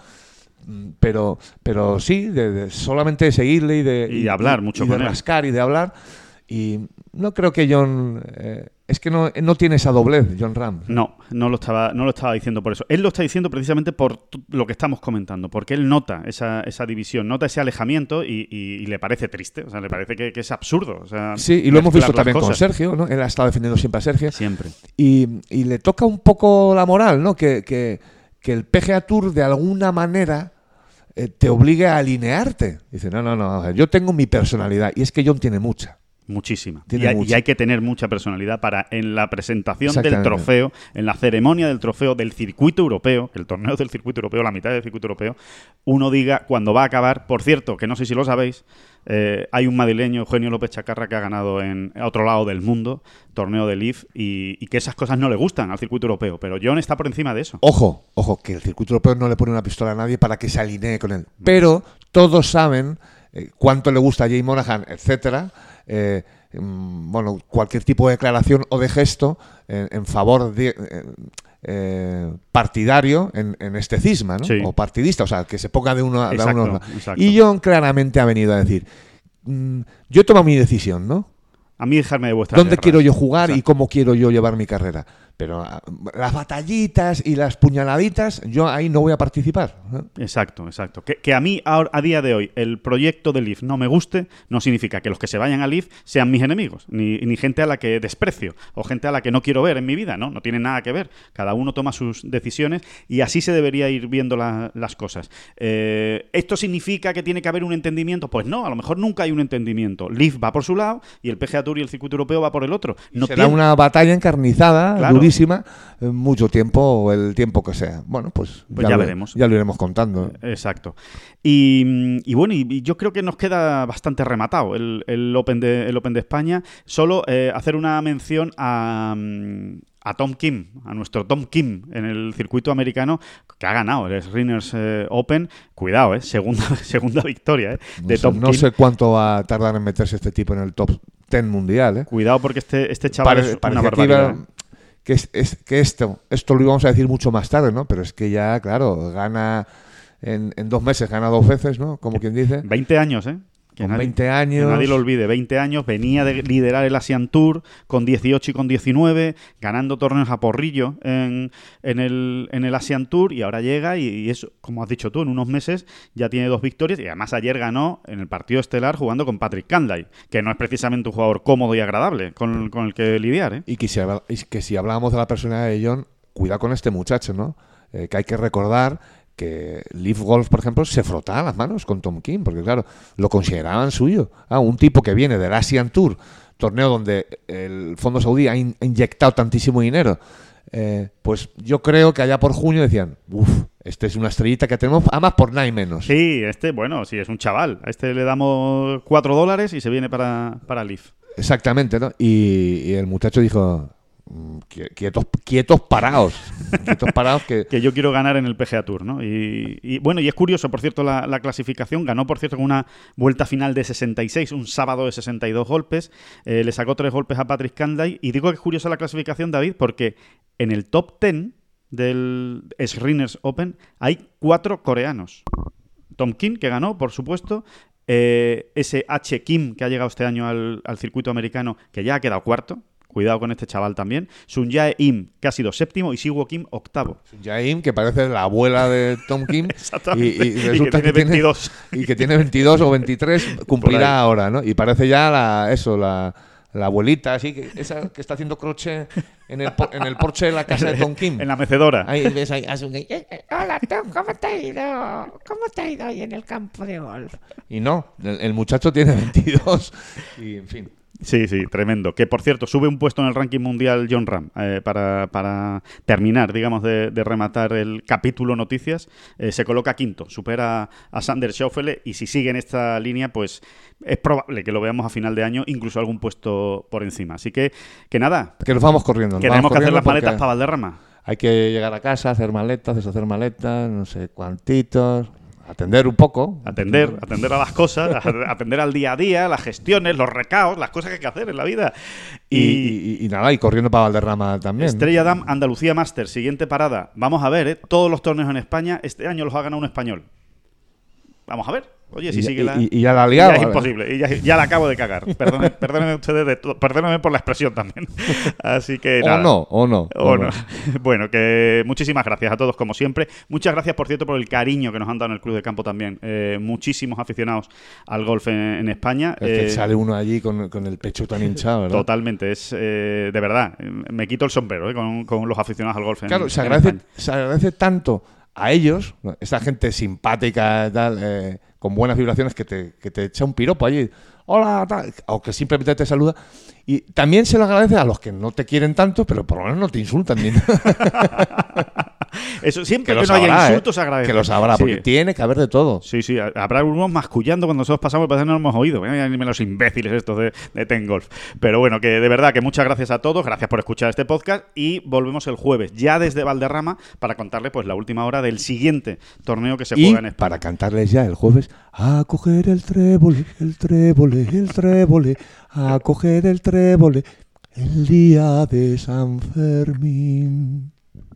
Speaker 3: Mm, Pero, pero sí, de, de solamente de seguirle y de,
Speaker 2: Y de hablar mucho
Speaker 3: y de
Speaker 2: con él.
Speaker 3: rascar y de hablar. Y no creo que John. eh, es que no, no tiene esa doblez, John Ram.
Speaker 2: No, no lo estaba, no lo estaba diciendo por eso. Él lo está diciendo precisamente por lo que estamos comentando, porque él nota esa, esa división, nota ese alejamiento y, y- y le parece triste, o sea, le parece que, que es absurdo. O sea,
Speaker 3: Sí, y lo hemos visto también con. Sergio, ¿no? Él ha estado defendiendo siempre a Sergio.
Speaker 2: Siempre.
Speaker 3: Y, y le toca un poco la moral, ¿no? Que, que- que el PGA Tour de alguna manera eh, te obligue a alinearte. Dice, no, no, no, yo tengo mi personalidad. Y es que John tiene mucha.
Speaker 2: Muchísima. Y, hay,
Speaker 3: mucha.
Speaker 2: y hay que tener mucha personalidad para en la presentación del trofeo, en la ceremonia del trofeo del circuito europeo, el torneo del circuito europeo, la mitad del circuito europeo, uno diga cuando va a acabar. Por cierto, que no sé si lo sabéis, eh, hay un madrileño, Eugenio López Chacarra, que ha ganado en otro lado del mundo, torneo de Leaf, y, y que esas cosas no le gustan al circuito europeo. Pero John está por encima de eso.
Speaker 3: Ojo, ojo, que el circuito europeo no le pone una pistola a nadie para que se alinee con él. Pero todos saben eh, cuánto le gusta a Jay Monahan, etcétera. Eh, mm, bueno, cualquier tipo de declaración o de gesto en, en favor de. eh, eh, partidario en, en este cisma, ¿no?
Speaker 2: Sí.
Speaker 3: O partidista, o sea, que se ponga de uno a de uno. Y John claramente ha venido a decir: mm, Yo he tomado mi decisión, ¿no?
Speaker 2: A mí dejarme de vuestra
Speaker 3: ¿Dónde quiero yo jugar y cómo quiero yo llevar mi carrera? Pero ah, las batallitas y las puñaladitas, yo ahí no voy a participar.
Speaker 2: Exacto, exacto. Que, que a mí, ahora- a día de hoy, el proyecto de Leaf no me guste, no significa que los que se vayan a Leaf sean mis enemigos, ni, ni gente a la que desprecio, o gente a la que no quiero ver en mi vida, ¿no? No tiene nada que ver. Cada uno toma sus decisiones y así se debería ir viendo la- las cosas. Eh, ¿Esto significa que tiene que haber un entendimiento? Pues no, a lo mejor nunca hay un entendimiento. Leaf va por su lado y el PGA Tour y el circuito europeo va por el otro. No
Speaker 3: Será
Speaker 2: tiene-
Speaker 3: una batalla encarnizada,
Speaker 2: Claro.
Speaker 3: durísima, eh, mucho tiempo o el tiempo que sea. Bueno, pues,
Speaker 2: Pues ya
Speaker 3: lo-
Speaker 2: veremos.
Speaker 3: Ya lo iremos contando.
Speaker 2: Exacto. Y, mm, y bueno, y, y yo creo que nos queda bastante rematado el, el Open, de, el Open de España. Solo eh, hacer una mención a, mm, a Tom Kim, a nuestro Tom Kim en el circuito americano, que ha ganado el Rinners Open. Cuidado, ¿eh? Segunda, [LAUGHS] segunda victoria ¿eh? de
Speaker 3: no sé,
Speaker 2: Tom
Speaker 3: no
Speaker 2: Kim.
Speaker 3: sé cuánto va a tardar en meterse este tipo en el top 10 mundial. ¿eh?
Speaker 2: Cuidado porque este, este chaval
Speaker 3: Pare-
Speaker 2: es una
Speaker 3: iba-
Speaker 2: barbaridad. ¿eh?
Speaker 3: Que, es- es- que esto, esto lo íbamos a decir mucho más tarde, ¿no? Pero es que ya, claro, gana en, en dos meses, gana dos veces, ¿no? Como quien dice.
Speaker 2: 20 años, ¿eh? Que
Speaker 3: Con
Speaker 2: nadie-
Speaker 3: 20
Speaker 2: Que
Speaker 3: años.
Speaker 2: nadie lo olvide, 20 años, venía de liderar el Asian Tour con 18 y con 19, ganando torneos a porrillo en, en el, en el Asian Tour y ahora llega y, y eso, como has dicho tú, en unos meses ya tiene dos victorias y además ayer ganó en el partido estelar jugando con Patrick Canlay, que no es precisamente un jugador cómodo y agradable con, con el que lidiar. ¿eh?
Speaker 3: Y que si, que si hablábamos de la personalidad de John, cuidado con este muchacho, ¿no? Eh, que hay que recordar que Leaf Golf, por ejemplo, se frotaba las manos con Tom Kim, porque claro, lo consideraban suyo. Ah, un tipo que viene del Asian Tour, torneo donde el Fondo Saudí ha in- inyectado tantísimo dinero. eh, pues yo creo que allá por junio decían, uff, este es una estrellita que tenemos, además por nada y menos.
Speaker 2: Sí, este, bueno, sí, es un chaval. A este le damos 4 dólares y se viene para, para Leaf.
Speaker 3: Exactamente, ¿no? Y, y el muchacho dijo, "Mm, qui- quietos, quietos parados, quietos parados que... [LAUGHS]
Speaker 2: que yo quiero ganar en el PGA Tour, ¿no? Y, bueno, y es curioso, por cierto, la, la clasificación. Ganó, por cierto, con una vuelta final de 66, un sábado de 62 golpes. Eh, le sacó tres golpes a Patrick Canday. Y digo que es curiosa la clasificación, David, porque en el top 10 del Srinners Open hay cuatro coreanos. Tom Kim, que ganó, por supuesto. eh, ese H. Kim, que ha llegado este año al, al circuito americano, que ya ha quedado cuarto. Cuidado con este chaval también. Sun Jae Im, que ha sido séptimo, y Siwo Kim, octavo.
Speaker 3: Jaim, que parece la abuela de Tom Kim. [LAUGHS]
Speaker 2: Exactamente.
Speaker 3: Y, y resulta
Speaker 2: que tiene 22.
Speaker 3: y que tiene 22 o 23, [LAUGHS]
Speaker 2: Por
Speaker 3: cumplirá ahora, ¿no? Y parece ya la, eso, la, la abuelita, así, que, esa que está haciendo crochet en el, por- en el porche de la casa de Tom Kim. [LAUGHS]
Speaker 2: En la mecedora.
Speaker 3: Ahí ves ahí, hace un-
Speaker 4: Eh, eh, Hola Tom, ¿cómo te ha ido? ¿Cómo te ha ido hoy en el campo de golf?
Speaker 3: Y no, el, el muchacho tiene 22. Y, en fin.
Speaker 2: Sí, sí, tremendo. Que por cierto, sube un puesto en el ranking mundial John Ram eh, para, para terminar, digamos, de, de rematar el capítulo noticias. eh, se coloca quinto, supera a Sander Schauffele y si sigue en esta línea, pues es probable que lo veamos a final de año, incluso algún puesto por encima. Así que, que nada,
Speaker 3: Que nos vamos corriendo. nos
Speaker 2: que
Speaker 3: vamos
Speaker 2: tenemos que hacer las maletas para Valderrama.
Speaker 3: Hay que llegar a casa, hacer maletas, deshacer maletas, no sé cuantitos, atender un poco.
Speaker 2: Atender, atender a las cosas, [LAUGHS] atender al día a día, las gestiones, los recaos, las cosas que hay que hacer en la vida.
Speaker 3: Y, y- y nada, y corriendo para Valderrama también.
Speaker 2: Estrella Damm, Andalucía Master, siguiente parada. Vamos a ver, ¿eh? todos los torneos en España, este año los ha ganado un español. Vamos a ver. Oye, si
Speaker 3: Y
Speaker 2: sigue la...
Speaker 3: y- y ya la
Speaker 2: y
Speaker 3: liado,
Speaker 2: ya es imposible. Y ya, ya la acabo de cagar. Perdone- [LAUGHS] Perdónenme ustedes, de to- perdónenme por la expresión también. Así que
Speaker 3: O no, o no.
Speaker 2: O no. [LAUGHS] Bueno, que muchísimas gracias a todos, como siempre. Muchas gracias, por cierto, por el cariño que nos han dado en el Club de Campo también. Eh, muchísimos aficionados al golf en, en España.
Speaker 3: Es que
Speaker 2: Eh,
Speaker 3: sale uno allí con, con el pecho tan hinchado, ¿verdad?
Speaker 2: Totalmente, es eh, de verdad. Me quito el sombrero con, con los aficionados al golf. en-
Speaker 3: Claro, se agradece,
Speaker 2: España.
Speaker 3: se agradece tanto a ellos, ¿no? esta gente simpática, tal, eh, con buenas vibraciones, que te, que te echa un piropo allí. Hola, tal, o que simplemente te saluda. Y también se lo agradece a los que no te quieren tanto, pero por lo menos no te insultan ni nada. [LAUGHS]
Speaker 2: Eso, siempre
Speaker 3: que
Speaker 2: no haya
Speaker 3: sabrá, ¿eh?
Speaker 2: insultos, agradece.
Speaker 3: Que lo sabrá,
Speaker 2: Sí.
Speaker 3: porque tiene que haber de todo.
Speaker 2: Sí, sí, habrá algunos mascullando cuando nosotros pasamos, parece que no lo hemos oído. Mira, Dime los imbéciles estos de, de Ten Golf. Pero bueno, que de verdad que muchas gracias a todos, gracias por escuchar este podcast y volvemos el jueves, ya desde Valderrama, para contarle pues la última hora del siguiente torneo que se
Speaker 3: Y
Speaker 2: juega en España.
Speaker 3: para cantarles ya el jueves, a coger el trébole, el trébole, el trébole, a coger el trébole, el día de San Fermín.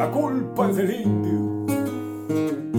Speaker 5: la culpa es del indio.